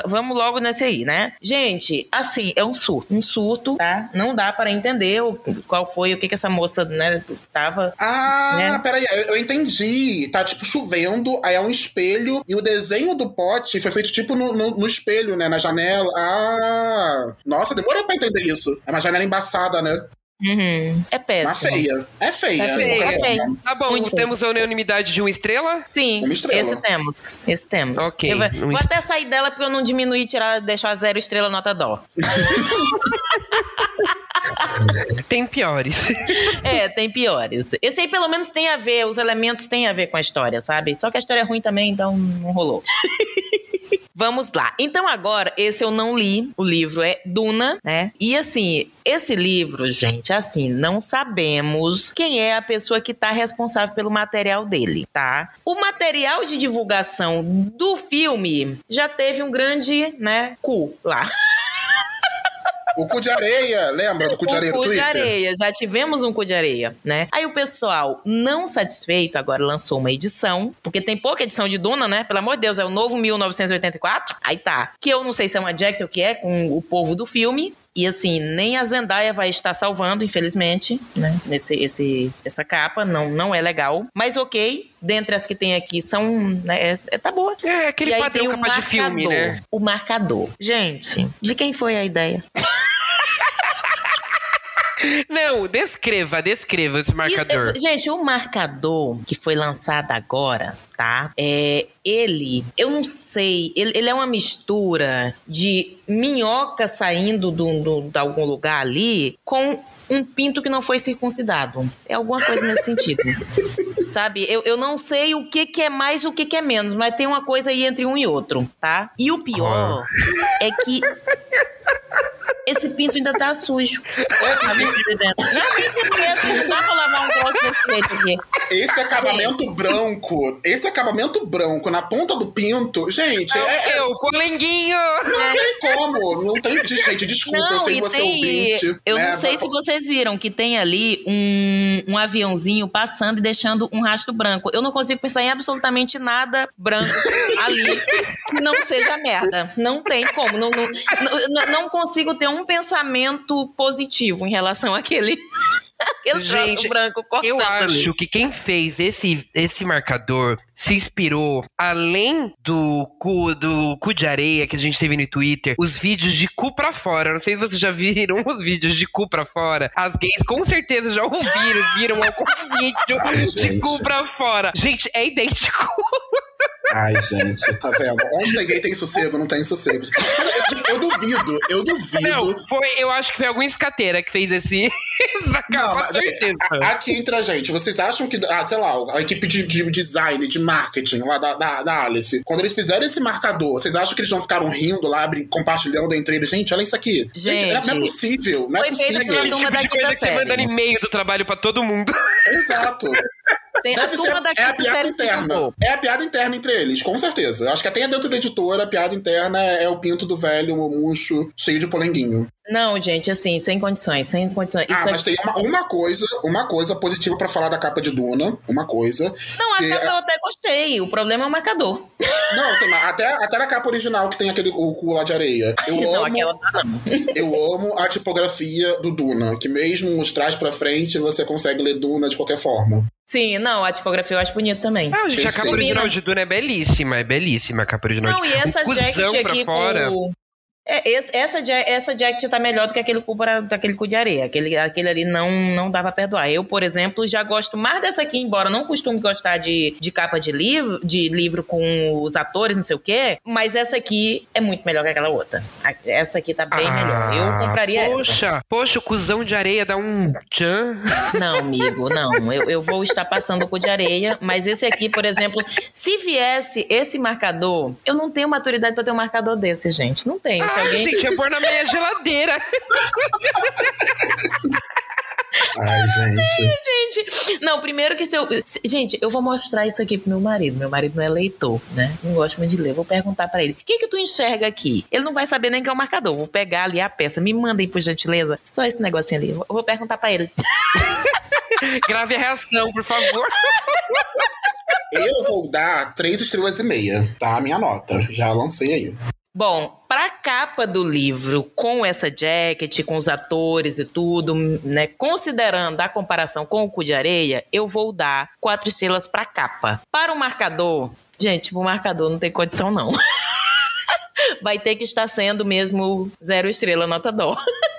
Vamos logo nesse aí. Aí, né? Gente, assim, é um surto. Um surto, tá? Não dá para entender o, qual foi, o que que essa moça, né, tava. Ah, né? peraí, eu eu entendi. Tá tipo chovendo, aí é um espelho, e o desenho do pote foi feito tipo no, no- no espelho, né? Na janela. Ah! Nossa, demorou pra entender isso. É uma janela embaçada, né? Uhum. É péssimo. feia. É feia. É feia, é feia. forma. Tá bom, Muito temos a unanimidade de uma estrela? Sim, Uma estrela. esse temos. Esse temos. Ok, Eu vou, um vou est- até sair dela pra eu não diminuir e tirar, deixar zero estrela nota dó. Tem piores. É, tem piores. Esse aí pelo menos tem a ver, os elementos têm a ver com a história, sabe? Só que a história é ruim também, então não rolou. Vamos lá. Então agora, esse eu não li. O livro é Duna, né? E assim, esse livro, gente, assim, não sabemos quem é a pessoa que tá responsável pelo material dele, tá? O material de divulgação do filme já teve um grande, né, cu lá. O cu de areia, lembra do cu de areia do cu de Twitter? areia, já tivemos um cu de areia, né? Aí o pessoal, não satisfeito, agora lançou uma edição, porque tem pouca edição de Duna, né? Pelo amor de Deus, é o novo 1984. Aí tá. Que eu não sei se é uma Jack ou o que é, com o povo do filme. E assim, nem a Zendaya vai estar salvando, infelizmente, né? Nesse, esse, essa capa, não, não é legal. Mas ok, dentre as que tem aqui são. Né, é, é- tá boa. É, aquele e aí padrão tem o capa de filme, né? O marcador. Gente, de quem foi a ideia? Não, descreva, descreva esse marcador. E, gente, o marcador que foi lançado agora, tá? É, ele, eu não sei, ele, ele é uma mistura de minhoca saindo do, do- de algum lugar ali com um pinto que não foi circuncidado. É alguma coisa nesse sentido. Sabe? Eu, eu não sei o que, que é mais e o que, que é menos, mas tem uma coisa aí entre um e outro, tá? E o pior é que esse pinto ainda tá sujo. Tá vendo ali dentro? Realmente é mesmo, não dá pra lavar um troço desse jeito aqui. Esse acabamento branco, esse acabamento branco na ponta do pinto, gente, é, é- Eu, polenguinho! não tem como. Não tem. Gente, desculpa, eu Não, sei e que você é tem. ouvinte. Eu né, não sei mas- se vocês viram que tem ali um, um aviãozinho passando e deixando um rastro branco. Eu não consigo pensar em absolutamente nada branco ali que não seja merda. Não tem como. Não, não, não, não consigo ter um pensamento positivo em relação àquele. Aquele troço Gente, branco cortado Eu acho que quem fez esse, esse marcador se inspirou, além do cu, do cu de areia que a gente teve no Twitter, os vídeos de cu pra fora. Não sei se vocês já viram os vídeos de cu pra fora. As gays com certeza já ouviram, viram algum vídeo de gente. cu pra fora. Gente, é idêntico. Ai, gente, tá vendo? Onde ninguém tem sossego, não tem sossego. Eu, eu duvido, eu duvido. Não, foi, eu acho que foi alguma escateira que fez esse. Não, mas, gente, certeza. a- aqui entre a gente, vocês acham que, ah, sei lá, a equipe de, de design, de marketing lá da, da, da Aleph, quando eles fizeram esse marcador, vocês acham que eles não ficaram rindo lá, compartilhando entre eles? Gente, olha isso aqui. Gente, não é possível, não é foi possível. turma tipo da de coisa quinta série. manda e-mail do trabalho pra todo mundo. Exato. Tem a turma da é a quinta piada série interna. É a piada interna entre eles, com certeza. Acho que até dentro da editora, a piada interna é, é o pinto do velho, o murcho, cheio de polenguinho. Não, gente, assim, sem condições, sem condições. ah, Isso mas aqui- tem uma, uma coisa, uma coisa positiva pra falar da capa de Duna. Uma coisa. Não, a capa é- eu até gostei. O problema é o marcador. Não, sei lá, até, até na capa original que tem aquele o cu lá de areia. Eu não, amo, aquela não. eu amo a tipografia do Duna, que mesmo os trás pra frente você consegue ler Duna de qualquer forma. Sim, não, a tipografia eu acho bonita também. Ah, gente, a capa original de Duna é belíssima, é belíssima a capa original. Não, e essa um jacket aqui fora. com. É, essa, essa jacket tá melhor do que aquele cu, para- daquele cu de areia. Aquele, aquele ali não, não dá pra perdoar. Eu, por exemplo, já gosto mais dessa aqui, embora não costume gostar de, de capa de livro, de livro com os atores, não sei o quê. Mas essa aqui é muito melhor que aquela outra. Essa aqui tá bem melhor. Eu compraria essa. Ah, Poxa, poxa, o cuzão de areia dá um tchan. Não, amigo, não. Eu, eu vou estar passando o cu de areia, mas esse aqui, por exemplo, se viesse esse marcador, eu não tenho maturidade pra ter um marcador desse, gente. Não tenho. Se alguém. gente, é pôr na minha geladeira. Ai, gente. Gente, não, primeiro que se eu. se- gente, eu vou mostrar isso aqui pro meu marido. Meu marido não é leitor, né? Não gosta muito de ler. Eu Vou perguntar pra ele: o que que tu enxerga aqui? Ele não vai saber nem que é o marcador. Vou pegar ali a peça. Me mandem, por gentileza, só esse negocinho ali. Eu vou perguntar pra ele. Grave a reação, por favor. Eu vou dar três estrelas e meia, tá? A minha nota. Já lancei aí. Bom, para a capa do livro, com essa jacket, com os atores e tudo, né, considerando a comparação com o Cu de Areia, eu vou dar quatro estrelas para a capa. Para o marcador, gente, o marcador não tem condição não. Vai ter que estar sendo mesmo zero estrela, nota dó.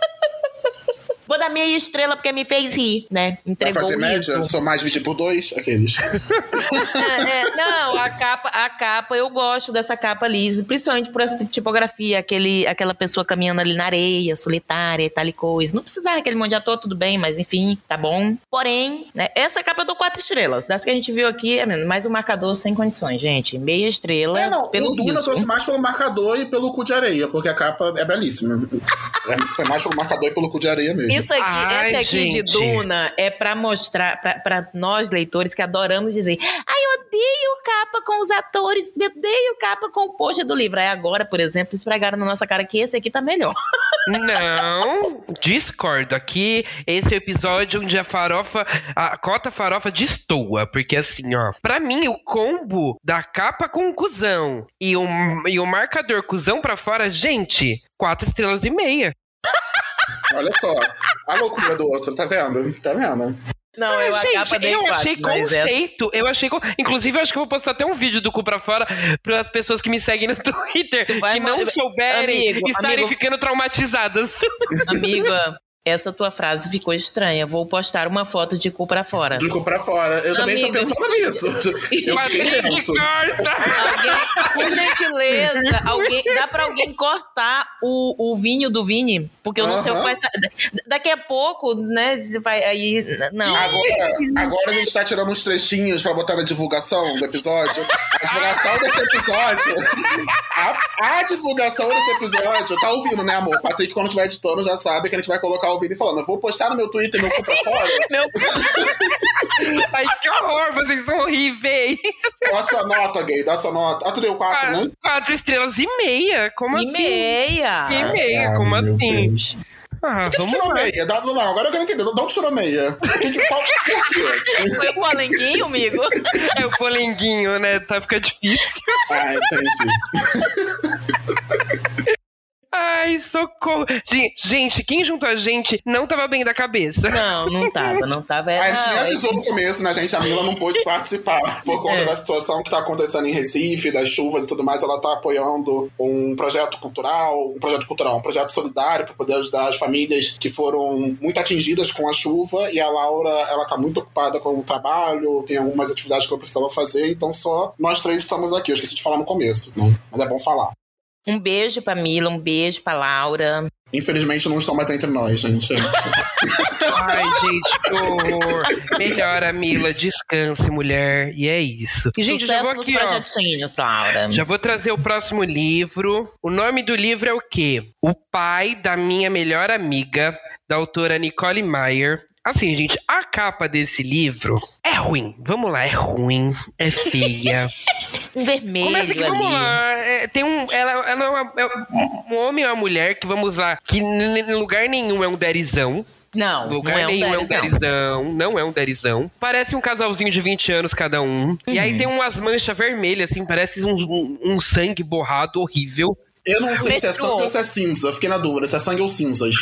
Dar meia estrela porque me fez rir, né? Entregou Vai fazer média? livro. Sou mais dividido por dois? Aqueles. É, é, não, a capa, a capa, eu gosto dessa capa lisa, principalmente por essa tipografia, aquele, aquela pessoa caminhando ali na areia, solitária e tal e coisa. Não precisava aquele monte de ator, tudo bem, mas enfim, tá bom. Porém, né, essa capa eu dou quatro estrelas. Das que a gente viu aqui, é mais um marcador sem condições, gente. Meia estrela É, não, pelo o Duna trouxe mais pelo marcador e pelo cu de areia, porque a capa é belíssima. Foi mais pelo marcador e pelo cu de areia mesmo. Isso aqui, Ai, esse aqui gente. de Duna é pra mostrar, pra, pra nós leitores que adoramos dizer: ai, eu odeio capa com os atores, eu odeio capa com o post do livro. Aí agora, por exemplo, esfregaram na nossa cara que esse aqui tá melhor. Não, discordo. Aqui, esse é o episódio onde a farofa, a cota farofa destoa. Porque assim, ó, pra mim, o combo da capa com cuzão e o, e o marcador cuzão pra fora, gente, quatro estrelas e meia. Olha só. A loucura do outro, tá vendo? Tá vendo? Não, Ah, eu a gente, eu quatro, achei conceito. Eu achei. Inclusive, eu acho que eu vou postar até um vídeo do cu pra fora para as pessoas que me seguem no Twitter que não souberem Amigo, estarem amigo. ficando traumatizadas. Amiga, essa tua frase ficou estranha. Vou postar uma foto de cu pra fora. De cu pra fora. Eu também tô pensando nisso. Eu fiquei Patrick, tenso. corta! Alguém, por gentileza, alguém, dá pra alguém cortar o, o vinho do Vini? Porque eu não sei o que vai sair. Daqui a pouco, né? Vai aí. Não. Agora, agora a gente tá tirando uns trechinhos pra botar na divulgação do episódio. A divulgação desse episódio. A, a divulgação desse episódio. Tá ouvindo, né, amor? Patrick, quando estiver editando, já sabe que a gente vai colocar o vídeo falando. Eu vou postar no meu Twitter meu cu pra fora. Meu Ai, que horror, vocês são horríveis. Dá sua nota, gay. Dá sua nota. Ah, tu deu quatro, né? Quatro estrelas e meia? Como e assim? meia. E meia, como Ai, assim? Deus. Ah, Por que tirou meia? Dá- Não, agora eu quero entender. De onde tirou meia? Por que que- qual- por quê? Foi o polenguinho, amigo? É o polenguinho, né? Tá fica difícil. Ah, entendi. Ai, socorro. Gen- Gente, quem juntou a gente não tava bem da cabeça. Não, não tava, não tava. A gente nem avisou no começo, né, gente? A Mila não pôde participar por conta É. da situação que tá acontecendo em Recife, das chuvas e tudo mais. Ela tá apoiando um projeto cultural, um projeto cultural, um projeto solidário para poder ajudar as famílias que foram muito atingidas com a chuva. E a Laura, ela tá muito ocupada com o trabalho, tem algumas atividades que ela precisava fazer, então só nós três estamos aqui. Eu esqueci de falar no começo, né? Mas é bom falar. Um beijo pra Mila, um beijo pra Laura. Infelizmente não estão mais entre nós, gente. Ai, gente, que horror. Melhora, Mila, descanse, mulher. E é isso. E, gente, já Sucesso vou nos aqui, ó. projetinhos, Laura. Já vou trazer o próximo livro. O nome do livro é o quê? O Pai da Minha Melhor Amiga, da autora Nicole Meyer. Assim, gente, a capa desse livro é ruim. Vamos lá, é ruim, é feia. Um vermelho Começa aqui, ali. vamos lá. É, tem um. Ela, ela é, uma- é um homem ou uma mulher que, vamos lá, que em lugar nenhum é um derizão. Não, não Lugar é um nenhum é um derizão. derizão. Não é um derizão. Parece um casalzinho de 20 anos cada um. E Uhum. aí tem umas manchas vermelhas, assim, parece um, um- um sangue borrado horrível. Eu não sei se é sangue ou se é cinza. Fiquei na dúvida se é sangue ou cinzas.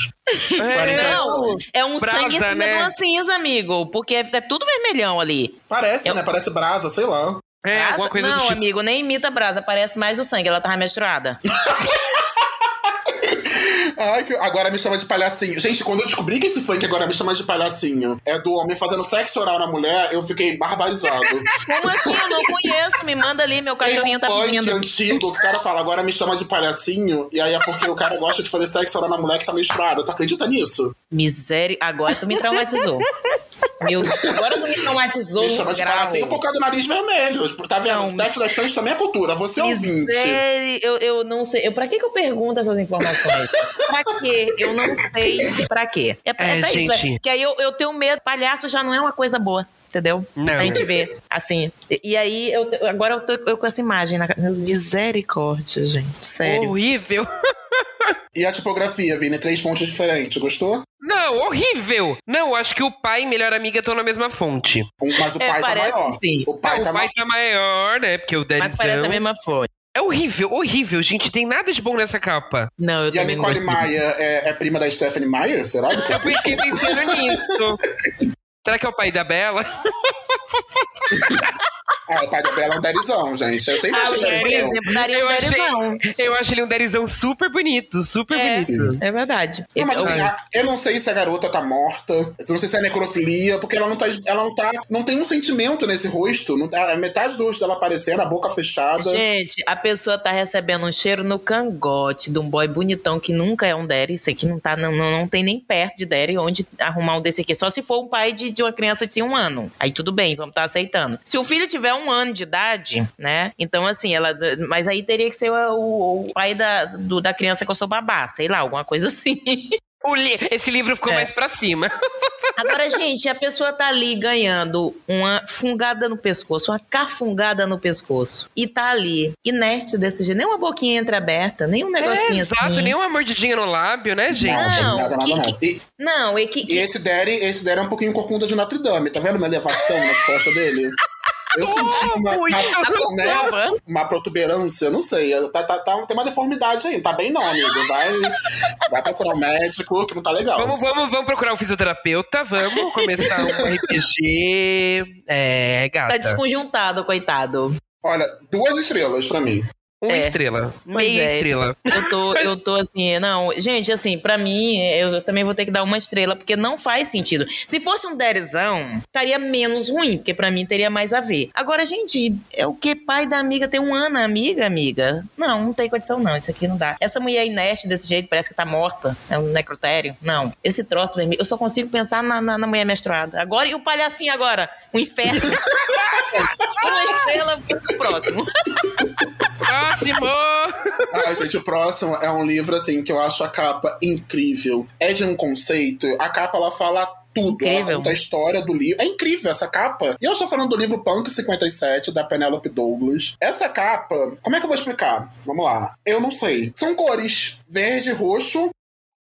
É, Não, é um Brasa, sangue em cima né? de uma cinza, amigo. Porque é, é tudo vermelhão ali. Parece, Eu- né? Parece brasa, sei lá. É, Brasa? alguma coisa não, do tipo. amigo, nem imita brasa. Parece mais o sangue. Ela tava menstruada. Ai, que agora me chama de palhacinho. Gente, quando eu descobri que esse funk agora me chama de palhacinho é do homem fazendo sexo oral na mulher, eu fiquei barbarizado. Como assim? Eu não conheço. Me manda ali, meu cachorrinho um tá funk pedindo. antigo que o cara fala, agora me chama de palhacinho, e aí é porque o cara gosta de fazer sexo oral na mulher que tá menstruada. Tu acredita nisso? Miséria. Agora tu me traumatizou. Meu, agora tu me traumatizou chama de grau. palhacinho por causa do nariz vermelho. Tá vendo? Não. O teste da chance também é cultura. Você é ouvinte. Miséria, eu, eu não sei. Eu, pra que, que eu pergunto essas informações? pra quê? Eu não sei pra quê. É, é É, pra isso. gente. É, que aí eu, eu tenho medo. Palhaço já não é uma coisa boa. Entendeu? Não. A gente vê, assim. E, e aí, eu, agora eu tô eu com essa imagem na Misericórdia, gente. Sério. Horrível. E a tipografia, Vini? Três fontes diferentes. Gostou? Não, horrível. Não, acho que o pai e melhor amiga estão na mesma fonte. Mas o É, pai tá parece maior. sim. O pai Não, tá o pai maior. tá maior, né? Porque o derizão... Mas parece a mesma folha. É horrível, horrível, gente. Tem nada de bom nessa capa. Não, eu E a também não Nicole. Maia é, é prima da Stephanie Meyer, será? Eu fiquei pensando nisso. Será que é o pai da Bela? Ah, o pai da Bela é um derizão, gente. Eu sempre Ah, achei o Derizão. exemplo, daria um eu, achei, derizão. eu acho ele um derizão super bonito, super É, bonito. é verdade. Não, mas assim, a- eu não sei se a garota tá morta, eu não sei se é necrofilia, porque ela não tá. Ela não tá. Não tem um sentimento nesse rosto. Não tá, metade do rosto dela aparecendo, a boca fechada. Gente, a pessoa tá recebendo um cheiro no cangote de um boy bonitão que nunca é um daddy. Isso aqui não tá, não, não, não tem nem perto de daddy onde arrumar um desse aqui. Só se for um pai de, de uma criança de um ano. Aí tudo bem, vamos estar aceitando. Se o filho tiver um ano de idade, né? Então, assim, ela. Mas aí teria que ser o, o pai da, do- da criança que eu sou babá, sei lá, alguma coisa assim. Li- Esse livro ficou É. mais pra cima. Agora, gente, a pessoa tá ali ganhando uma fungada no pescoço, uma cafungada no pescoço. E tá ali, inerte desse jeito. Nem uma boquinha entreaberta, nem um negocinho é, assim. exato, nem uma mordidinha no lábio, né, gente? Não, nada, nada, que- nada. E, Não, é que. e que- esse Derry, esse Derry é um pouquinho corcunda de Notre Dame. Tá vendo uma elevação nas costas dele? Eu senti uma, uma, né, Prova. uma protuberância, não sei. Tá, tá, tá- tem uma deformidade aí. Tá bem não, amigo. Vai, vai procurar um médico, que não tá legal. Vamos, vamos, vamos procurar um fisioterapeuta, vamos começar um RPG. É, Tá gata. desconjuntado, coitado. Olha, duas estrelas pra mim. Uma É. estrela. Pois Meia é. estrela. Eu tô, eu tô assim, não, gente, assim, pra mim, eu também vou ter que dar uma estrela, porque não faz sentido. Se fosse um derizão, estaria menos ruim, porque pra mim teria mais a ver. Agora, gente, é o que pai da amiga tem um ano, amiga, amiga. Não, não tem condição, não. Isso aqui não dá. Essa mulher inerte desse jeito, parece que tá morta. É um necrotério. Não. Esse troço vermelho, eu só consigo pensar na, na, na mulher menstruada. Agora, e o palhacinho agora? O inferno. uma estrela pro próximo. Próximo! Ai, gente, o próximo é um livro, assim, que eu acho a capa incrível. É de um conceito. A capa, ela fala tudo. Incrível. a história do livro. É incrível essa capa. E eu estou falando do livro Punk 57, da Penelope Douglas. Essa capa, como é que eu vou explicar? Vamos lá. Eu não sei. São cores verde, roxo,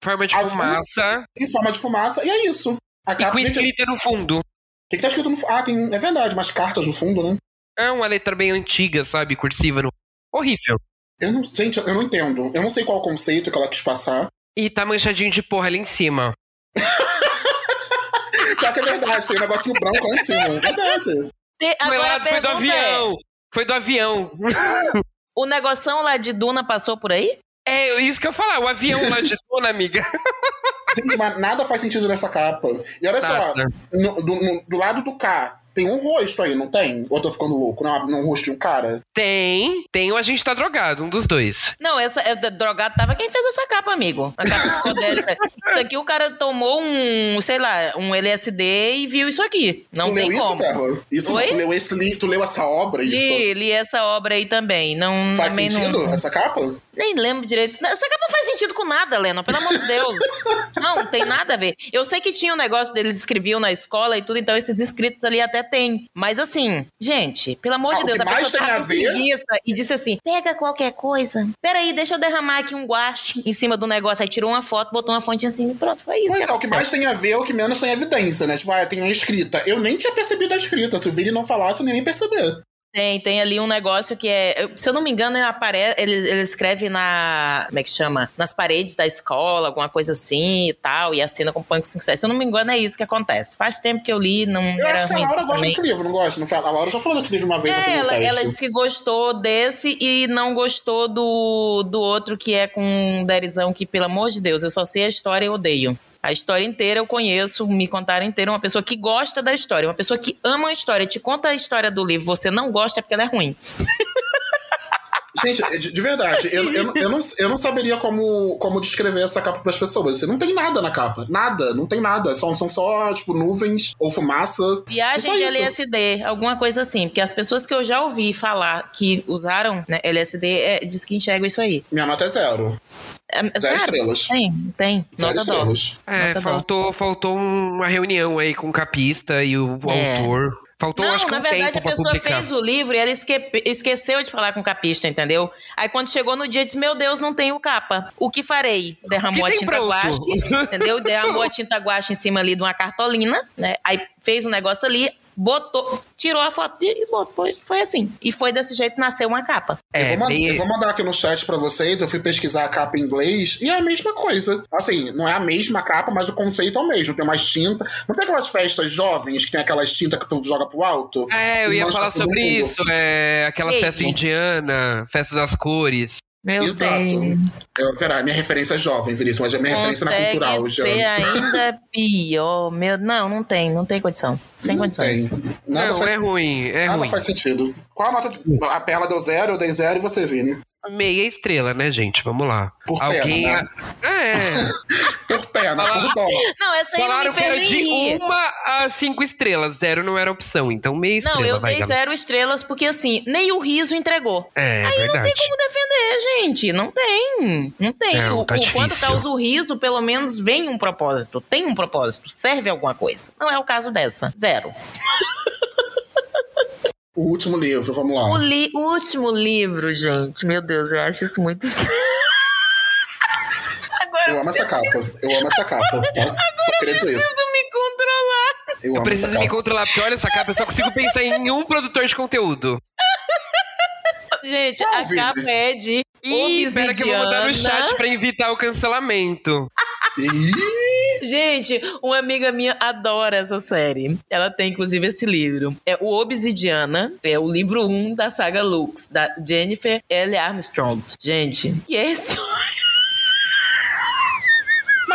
Forma de Azul. fumaça em forma de fumaça, e é isso. A e capa, com gente, o escrita no fundo. que, que tá escrito no fundo? Ah, tem, é verdade, umas cartas no fundo, né? É uma letra bem antiga, sabe? Cursiva. No... Horrível. Eu não, gente, eu não entendo. Eu não sei qual o conceito que ela quis passar. E tá manchadinho de porra ali em cima. Pior que é verdade, tem um negocinho branco lá em cima. É verdade. Te- Foi, lá, foi do é, avião. Foi do avião. o negoção lá de Duna passou por aí? É isso que eu ia falar. O avião lá de Duna, amiga. Gente, mas nada faz sentido nessa capa. E olha só, Nada. no- do, no- do lado do K, tem um rosto aí, não tem? Ou eu tô ficando louco? Não, não um rosto de um cara? Tem. Tem o A Gente Tá Drogado, um dos dois. Não, essa é, drogado tava quem fez essa capa, amigo. A capa psicodélica. isso aqui o cara tomou um, sei lá, um LSD e viu isso aqui. Não tu tem leu como. isso, Perla? Isso, Oi? tu leu, esse, li- tu leu essa obra, isso? Li, li essa obra aí também. Não, Faz também sentido não, essa capa? Nem lembro direito. Essa capa não faz sentido com nada, Lena, pelo amor de Deus. Não, não tem nada a ver. Eu sei que tinha um negócio deles escreviam na escola e tudo, então esses escritos ali até tem. Mas assim, gente, pelo amor Ah, de Deus, a pessoa tem tava a ver- preguiça e disse assim: pega qualquer coisa. Peraí, deixa eu derramar aqui um guache em cima do negócio. Aí tirou uma foto, botou uma fonte em cima e pronto, foi isso. Pois é, o que mais tem a ver é o que menos tem evidência, né? Tipo, ah, tem a escrita. Eu nem tinha percebido a escrita. Se o Vini não falasse, eu nem ia perceber. Tem, tem ali um negócio que é. Se eu não me engano, ele, apare- ele, ele escreve na. Como é que chama? Nas paredes da escola, alguma coisa assim e tal, e assina com Punk 57. Se eu não me engano, é isso que acontece. Faz tempo que eu li, não Eu acho que a Laura gosta desse livro, não gosta? Não fala? A Laura já falou desse livro uma vez É, ela, ela disse que gostou desse e não gostou do, do outro que é com um derizão que, pelo amor de Deus, eu só sei a história e odeio. A história inteira eu conheço, me contaram inteira. Uma pessoa que gosta da história, uma pessoa que ama a história, te conta a história do livro, você não gosta é porque ela é ruim. Gente, de, de verdade, eu, eu, eu, não, eu não saberia como, como descrever essa capa pras pessoas. Você não tem nada na capa. Nada, não tem nada. São, são só, tipo, nuvens ou fumaça. Viagem É de. LSD, alguma coisa assim. Porque as pessoas que eu já ouvi falar que usaram né, LSD é, diz que enxergam isso aí. Minha nota é zero. É, Zero sabe? estrelas. Tem, tem. Zero Nota dó. estrelas. É, Nota dó. faltou, faltou uma reunião aí com o capista e o É. autor. Faltou, Não, acho que na um verdade tempo a pessoa publicar. fez o livro e ela esque- esqueceu de falar com o capista, entendeu? Aí quando chegou no dia, disse: Meu Deus, não tenho capa. O que farei? Derramou Que a tinta pronto. guache, entendeu? Derramou a tinta guache em cima ali de uma cartolina, né? Aí fez um negócio ali. Botou, tirou a foto e botou. Foi assim. E foi desse jeito nasceu uma capa. É, eu, vou bem- eu vou mandar aqui no chat pra vocês. Eu fui pesquisar a capa em inglês e é a mesma coisa. Assim, não é a mesma capa, mas o conceito é o mesmo. Tem umas tintas. Não tem aquelas festas jovens que tem aquelas tintas que tu joga pro alto? É, eu ia falar sobre mundo. isso. É aquela Ei, festa gente. indiana, festa das cores. Meu Exato. Deus. Eu, pera, minha referência é jovem, Vinícius, mas a minha referência na Consegue cultural. ser já. ainda pior. Meu, não, não tem, não tem condição. Sem Não condições. tem. Nada, não, faz, é ruim, é nada ruim. faz sentido. Qual a nota? A Perla deu zero, eu dei zero e você, Vini? Meia estrela, né, gente? Vamos lá. Por Alguém. perna, É. Por perna, por dólar. Não, essa aí não Falaram me que era fez de uma a cinco estrelas. Zero não era opção. Então meia estrela. Não, eu dei galera. zero estrelas porque assim, nem o riso entregou. É, Aí não verdade. tem como defender, gente. Não tem. Não tem. Não, o, tá o quanto causa o riso, pelo menos vem um propósito. Tem um propósito. Serve alguma coisa. Não é o caso dessa. Zero. O último livro, vamos lá. O, li- o último livro, gente. Meu Deus, eu acho isso muito. Eu amo essa capa. Eu amo essa capa, tá? Só queria dizer eu isso. preciso me controlar. Eu, Eu amo preciso essa me controlar, porque olha essa capa, eu só consigo pensar em um produtor de conteúdo. Gente, Qual, a capa é de Ih, espera que eu vou mandar no chat pra evitar o cancelamento. Gente, uma amiga minha adora essa série. Ela tem, inclusive, esse livro. É o Obsidiana, é o livro 1 da saga Lux, da Jennifer L. Armstrong. Gente, que é esse?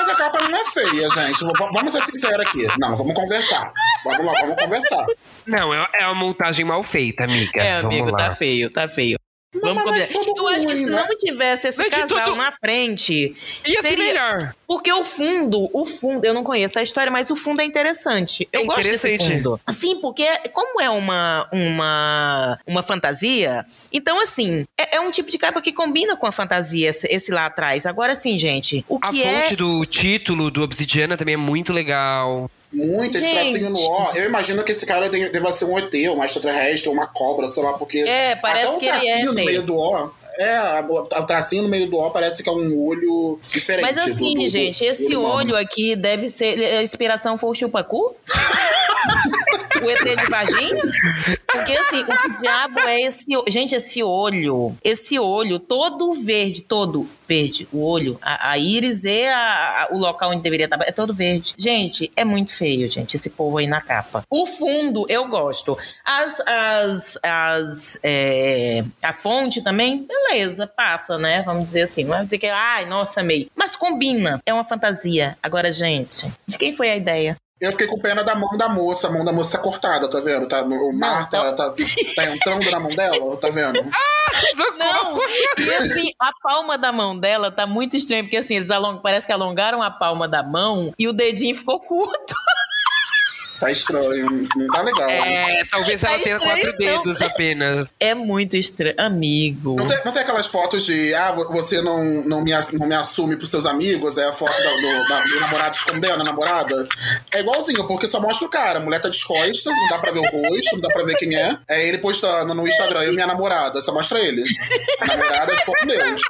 Mas a capa não é feia, gente. Vamos ser sinceros aqui. Não, vamos conversar. Vamos lá, vamos conversar. Não, é é uma montagem mal feita, amiga. É, Vamos amigo, lá. tá feio, tá feio. Vamos mas Eu acho que se né? não tivesse esse Mas casal tudo- na frente, Ia ser Seria- melhor. Porque o fundo, o fundo, eu não conheço a história, mas o fundo é interessante. Eu É gosto desse interessante. fundo. Sim, porque como é uma, uma, uma fantasia, então assim, é, é um tipo de capa que combina com a fantasia, esse, esse lá atrás. Agora sim, gente, o A que fonte é... do título do Obsidiana também é muito legal. Muito esse Gente. tracinho no ó. Eu imagino que esse cara de- deva ser um ET, um extraterrestre, uma cobra, sei lá, porque. É, parece até o que ele é tracinho no meio do ó. É, o tracinho no meio do ó parece que é um olho diferente. Mas assim, do- do- gente, esse humano. olho aqui deve ser. A inspiração foi o chupacu? o ET de vagina? Porque assim, o que diabo é esse. Gente, esse olho. Esse olho todo verde, todo verde. O olho, a, a íris e a- a- o local onde deveria estar. É todo verde. Gente, é muito feio, gente, esse povo aí na capa. O fundo, eu gosto. As. as, as é, a fonte também, beleza, passa, né? Vamos dizer assim. Não é dizer que, ai, nossa, amei. Mas combina. É uma fantasia. Agora, gente, de quem foi a ideia? Eu fiquei com pena da mão da moça. A mão da moça tá cortada, tá vendo? Tá, no- o mar tá, tá, tá entrando na mão dela, tá vendo? Não, e assim, a palma da mão dela tá muito estranha, porque assim, eles along... parece que alongaram a palma da mão e o dedinho ficou curto. Tá estranho. Não tá legal. É, talvez ela Tá tenha estranho, quatro então. dedos apenas. É muito estranho. Amigo. Não tem, não tem aquelas fotos de ah, vo- você não, não, me, não me assume pros seus amigos, é a foto da- do, da- do namorado escondendo a namorada. É igualzinho, porque só mostra o cara. A mulher tá descosta, não dá pra ver o rosto, não dá pra ver quem é. É ele postando no Instagram, eu e minha namorada, só mostra ele. A namorada ficou com Deus.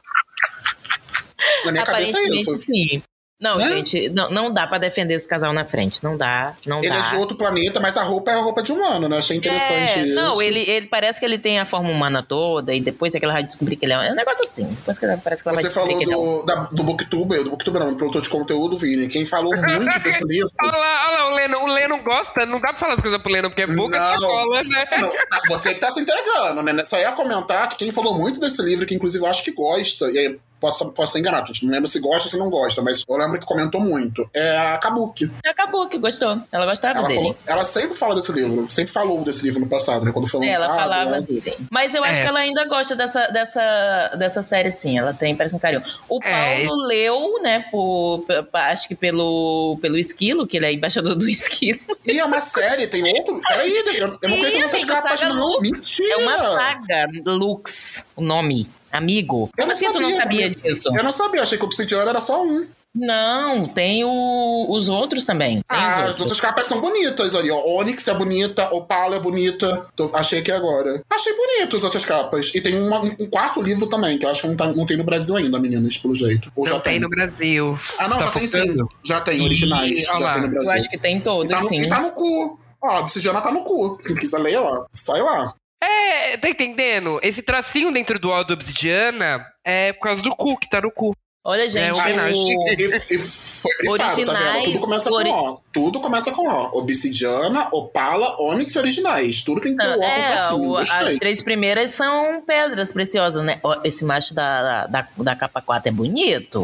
Na minha cabeça é Aparentemente, isso. sim. Não, Né? gente, não, não dá pra defender esse casal na frente. Não dá, não Ele dá. é de outro planeta, mas a roupa é a roupa de humano, né? Achei interessante É, isso. não, ele, ele parece que ele tem a forma humana toda, e depois é que ela vai descobrir que ele é um, é um negócio assim. Depois que ela, parece que ela Você vai falou que ele é um. do, da, do Booktuber, do Booktuber não, do produtor de conteúdo, Vini. Quem falou muito desse livro Olha lá, olha lá, o Leno, o Leno gosta, não dá pra falar as coisas pro Leno, porque é boca Não. de bola, né? Não, você que tá se entregando, né? Só ia comentar que quem falou muito desse livro, que inclusive eu acho que gosta, e aí posso, posso estar enganado, gente, não lembro se gosta ou se não gosta, mas eu lembro que comentou muito. É a Kabuki. Acabou que gostou. Ela gostava Ela, dele. falou, ela sempre fala desse livro, sempre falou desse livro no passado, né? Quando foi É, lançado. ela falava né? dele. Mas eu acho É. que ela ainda gosta dessa, dessa, dessa série, sim. Ela tem, parece um carinho. O É, Paulo leu, né, por, acho que pelo, pelo Esquilo, que ele é embaixador do Esquilo. E é uma série, tem outro. Peraí, eu, eu não conheço do capas, não. Mentira! É uma saga, Lux, o nome. Amigo. Eu Como assim tu não sabia eu- disso? Eu não sabia, achei que o Obsidiana era só um. Não, tem o- os outros também. Tem os Ah, as outras capas são bonitas ali, ó. Onyx é bonita, Opala é bonita. Tô- achei que agora. Achei bonito as outras capas. E tem uma- um quarto livro também, que eu acho que não, tá- não tem no Brasil ainda, meninas, pelo jeito. Ou Não já tem no Brasil. Ah, não, Tá já tem sim. focando? Já tem, originais. Ih, já lá. tem no Eu Brasil. acho que tem E todos, tá, no, sim. e tá no cu. Ó, a obsidiana tá no cu. Quem quiser ler, ó, só ir lá. É, tá entendendo? Esse tracinho dentro do O do Obsidiana é por causa do cu, que tá no cu. Olha, gente, É, o- E, e foi grifado, tá vendo? Originais, Tudo começa ori- com O. Tudo começa com O. Obsidiana, Opala, Onyx e originais. Tudo tem que ter o O com É, tracinho. o- as três primeiras são pedras preciosas, né? Ó, Esse macho da, da, da capa 4 é bonito.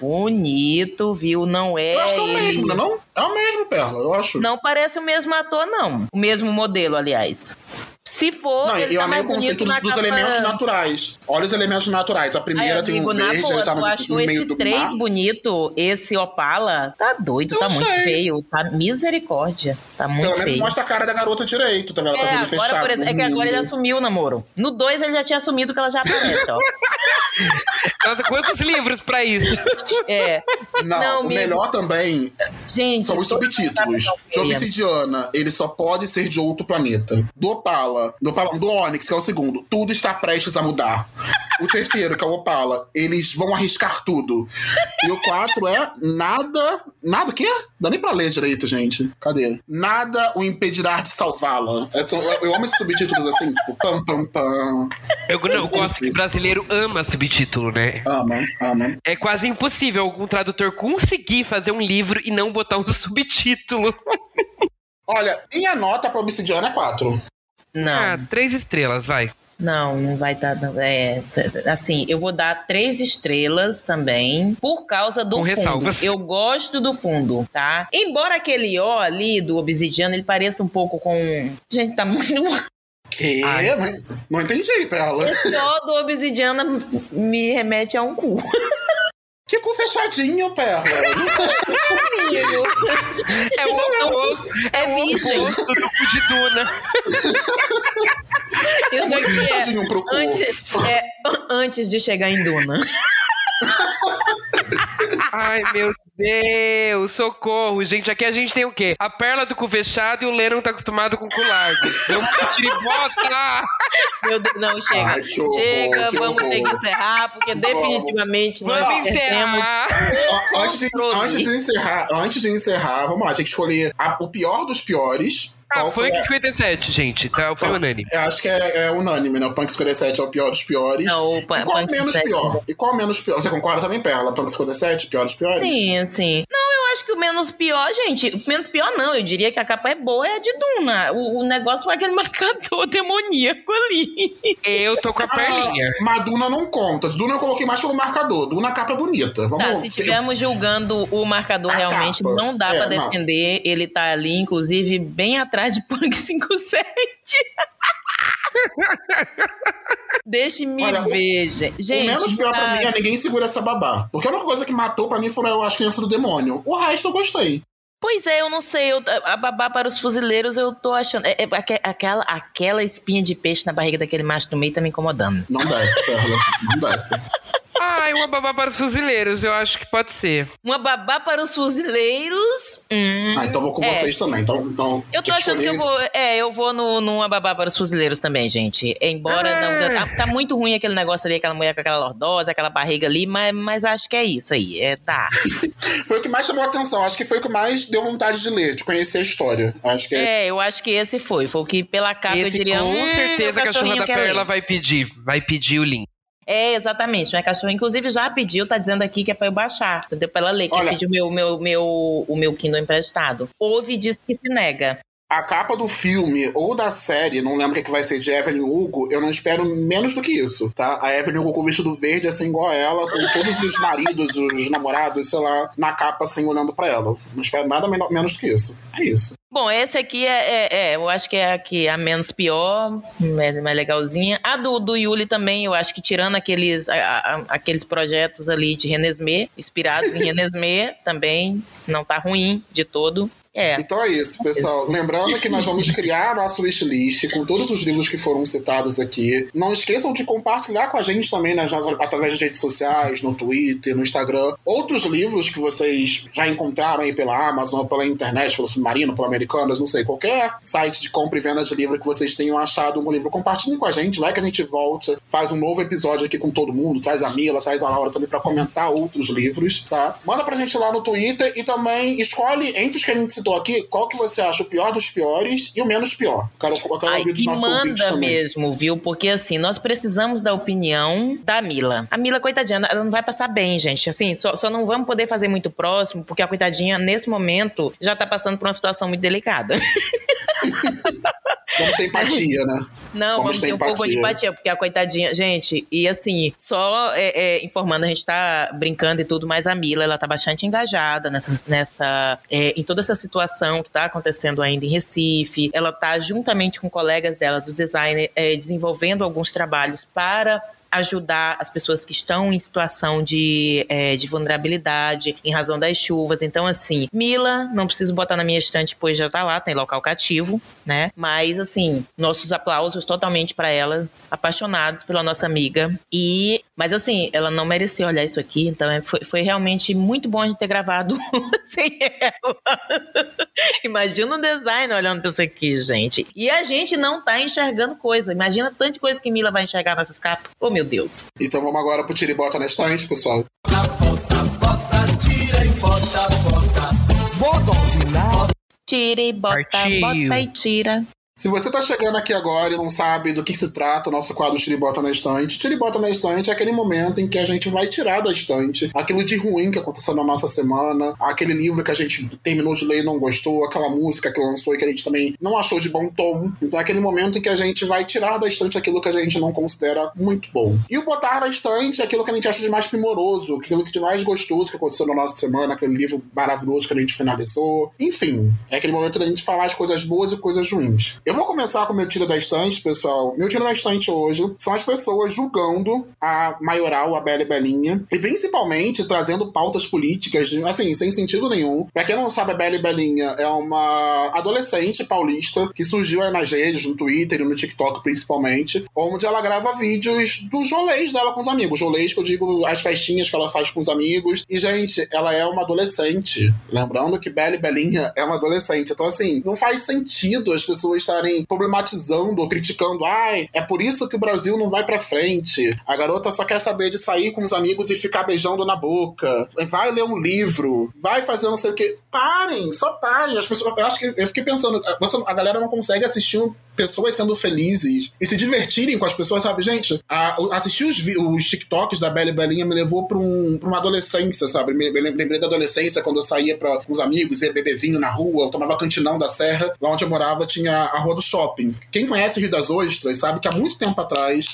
Bonito, viu? Não é. Eu acho que é o ele- mesmo, né? Não? É o mesmo, Perla, eu acho. Não parece o mesmo ator, não. O mesmo modelo, aliás. Se for, Não, ele eu tá amei mais o conceito bonito dos, dos elementos naturais. Olha os elementos naturais. A primeira Ai, tem um amigo, verde, boa, ele tá no, achou no meio esse do três mar. bonito, esse Opala? Tá doido, Eu tá muito sei. feio. Tá misericórdia. Tá muito Pelo menos feio. mostra a cara da garota direito, tá vendo? Ela É, tá tudo agora, fechado. por exemplo, é que agora ele assumiu o namoro. No 2 ele já tinha assumido que ela já aparece, ó. Nossa, quantos livros pra isso? É. Não, Não, o amigo. melhor também Gente. são os subtítulos. De. Obsidiana, ele só pode ser de outro planeta. Do Opala, do, Opala, do Onyx, que é o segundo, tudo está prestes a mudar. O terceiro, que é o Opala, eles vão arriscar tudo. E o quatro é nada. Nada o quê? Dá nem pra ler direito, gente. Cadê? Nada o impedirá de salvá-la. Essa- Eu, amo esses subtítulos assim, tipo, pam, pam, pam. Eu, não, eu gosto que brasileiro ama subtítulo, né? Ama, ama. É quase impossível algum tradutor conseguir fazer um livro e não botar um subtítulo. Olha, minha nota pra Obsidiana é quatro. Não. Ah, três estrelas, vai. Não, não vai estar. é, t- t- assim, eu vou dar três estrelas também, por causa do Com fundo. ressalvas. Eu gosto do fundo, tá? Embora aquele ó ali do obsidiano ele pareça um pouco com. Gente, tá muito. Que? Ai. Não, entendi, Perla. Esse ó do obsidiano me remete a um cu. Que cu fechadinho, Perla. Amigo, É o oposto, é virgem. oposto do cu de Duna. Isso Muito aqui é fechadinho pro cu. antes, é antes de chegar em Duna. Ai, meu Deus, socorro. Gente, aqui a gente tem o quê? A perla do cu fechado e o Lennon tá acostumado com o cu largo. Eu bota! Meu Deus, não, chega. Ai, horror, chega, vamos ter que horror. encerrar, porque definitivamente nós Vamos perdemos encerrar. Ó, antes, de, antes de encerrar, antes de encerrar, vamos lá, tinha que escolher a- o pior dos piores. Ah, Qual foi foi? em 57, gente. Tá, foi unânime. Eu acho que é, é unânime, né? O Punk 57 é o pior dos piores. Não, o e Punk qual é o menos 57? pior? E qual é o menos pior? Você concorda também, Perla? Punk 57, pior dos piores? Sim, sim. Não, eu acho que o menos pior, gente, o menos pior não, eu diria que a capa é boa, é a de Duna. O, o negócio foi aquele marcador demoníaco ali. Eu tô com a perlinha. Ah, mas Duna não conta. Duna eu coloquei mais pelo marcador. Duna a capa é bonita. Vamos Tá, se estivermos julgando o marcador A realmente, capa. não dá É, pra não. defender. Ele tá ali, inclusive, bem atrás de Punk 57. Deixe-me ver, gente. o menos pior pra mim é ninguém segura essa babá. Porque a única coisa que matou pra mim foram as crianças do demônio. O resto eu gostei. Pois é, eu não sei. eu- a babá para os fuzileiros, eu tô achando. é- é aque- aquela, aquela espinha de peixe na barriga daquele macho no meio tá me incomodando. Não desce, Perla. Não desce. Ai, uma babá para os fuzileiros, eu acho que pode ser. Uma babá para os fuzileiros. Hum, Ah, então vou com é. vocês também. Então, então Eu tô tem achando que eu vou. É, eu vou no, numa babá para os fuzileiros também, gente. Embora Ah. não. Tá, tá muito ruim aquele negócio ali, aquela mulher com aquela lordosa, aquela barriga ali, mas, mas acho que é isso aí. É, tá. Foi o que mais chamou a atenção. Acho que foi o que mais deu vontade de ler, de conhecer a história. Acho que é. É, eu acho que esse foi. Foi o que pela capa eu Esse, diria. com hum, certeza que a cachorra cachorrinho da perla vai pedir. Vai pedir o link. É, exatamente. Minha cachorra, inclusive, já pediu, tá dizendo aqui que é pra eu baixar, entendeu? Pra ela ler, que Olha- pediu meu, meu, meu, o meu Kindle emprestado. Ouve e diz que se nega. A capa do filme ou da série, não lembro o que, vai ser, de Evelyn Hugo, eu não espero menos do que isso, tá? A Evelyn Hugo com o vestido verde, assim, igual a ela, com todos os maridos, os namorados, sei lá, na capa, assim, olhando pra ela. Não espero nada men- menos do que isso. É isso. Bom, esse aqui é, é, é, eu acho que é a, que é a menos pior, mais legalzinha. A do, do Yuli também, eu acho que tirando aqueles, a- a- aqueles projetos ali de Renesmee, inspirados em Renesmee, também não tá ruim de todo. É. Então é isso, pessoal. Lembrando que nós vamos criar nosso wishlist com todos os livros que foram citados aqui. Não esqueçam de compartilhar com a gente também nas, nas- através das redes sociais, no Twitter, no Instagram, outros livros que vocês já encontraram aí pela Amazon, pela internet, pelo Submarino, pela Americanas, não sei, qualquer site de compra e venda de livro que vocês tenham achado um livro. Compartilhem com a gente, vai que a gente volta, faz um novo episódio aqui com todo mundo, traz a Mila, traz a Laura também pra comentar outros livros, tá? Manda pra gente lá no Twitter e também escolhe entre os que a gente citou citou aqui, qual que você acha o pior dos piores e o menos pior? Quero, quero Ai, e manda mesmo, viu? Porque assim, nós precisamos da opinião da Mila. A Mila, coitadinha, ela não vai passar bem, gente. Assim, só, só não vamos poder fazer muito próximo, porque a coitadinha, nesse momento, já tá passando por uma situação muito delicada. Vamos ter empatia, né? Não, vamos, vamos ter, ter um pouco de empatia, porque a coitadinha. Gente, e assim, só é, é, informando, a gente tá brincando e tudo, mas a Mila, ela tá bastante engajada nessa. nessa é, em toda essa situação que tá acontecendo ainda em Recife. Ela tá juntamente com colegas dela do design é, desenvolvendo alguns trabalhos para ajudar as pessoas que estão em situação de, é, de vulnerabilidade em razão das chuvas. Então, assim, Mila, não preciso botar na minha estante, pois já tá lá, tem local cativo, né? Mas, assim, nossos aplausos totalmente para ela, apaixonados pela nossa amiga. E, mas, assim, ela não merecia olhar isso aqui, então é, foi, foi realmente muito bom a gente ter gravado sem ela. Imagina um design olhando pra isso aqui, gente. E a gente não tá enxergando coisa. Imagina tanta coisa que Mila vai enxergar nessas capas. Oh, meu Deus. Então vamos agora pro tira e bota na estante, pessoal. Bota, bota, tira e bota, bota. Tira e bota, Partiu. bota e tira. Se você tá chegando aqui agora e não sabe do que se trata o nosso quadro Tiribota na Estante, Tiribota na Estante é aquele momento em que a gente vai tirar da estante aquilo de ruim que aconteceu na nossa semana, aquele livro que a gente terminou de ler e não gostou, aquela música que lançou e que a gente também não achou de bom tom. Então é aquele momento em que a gente vai tirar da estante aquilo que a gente não considera muito bom. E o botar na estante é aquilo que a gente acha de mais primoroso, aquilo que de mais gostoso que aconteceu na nossa semana, aquele livro maravilhoso que a gente finalizou. Enfim, é aquele momento da gente falar as coisas boas e coisas ruins. Eu vou começar com meu tiro da estante, pessoal. Meu tiro da estante hoje são as pessoas julgando a maioral, a Bela e Belinha, e principalmente trazendo pautas políticas, assim, sem sentido nenhum. Pra quem não sabe, a Bela e Belinha é uma adolescente paulista que surgiu aí nas redes, no Twitter e no TikTok principalmente, onde ela grava vídeos dos rolês dela com os amigos. Rolês que eu digo, as festinhas que ela faz com os amigos. E, gente, ela é uma adolescente. Lembrando que Bela e Belinha é uma adolescente. Então, assim, não faz sentido as pessoas estarem estarem problematizando ou criticando. Ai, é por isso que o Brasil não vai pra frente. A garota só quer saber de sair com os amigos e ficar beijando na boca. Vai ler um livro. Vai fazer não sei o quê. Parem, só parem. As pessoas. Eu acho que eu fiquei pensando, a galera não consegue assistir um pessoas sendo felizes e se divertirem com as pessoas, sabe? Gente, a, assistir os, os TikToks da Bela e Belinha me levou pra, um, pra uma adolescência, sabe? Me, me lembrei da adolescência quando eu saía pra, com os amigos, ia beber vinho na rua, eu tomava cantinão da serra. Lá onde eu morava tinha a rua do shopping. Quem conhece Rio das Ostras sabe que há muito tempo atrás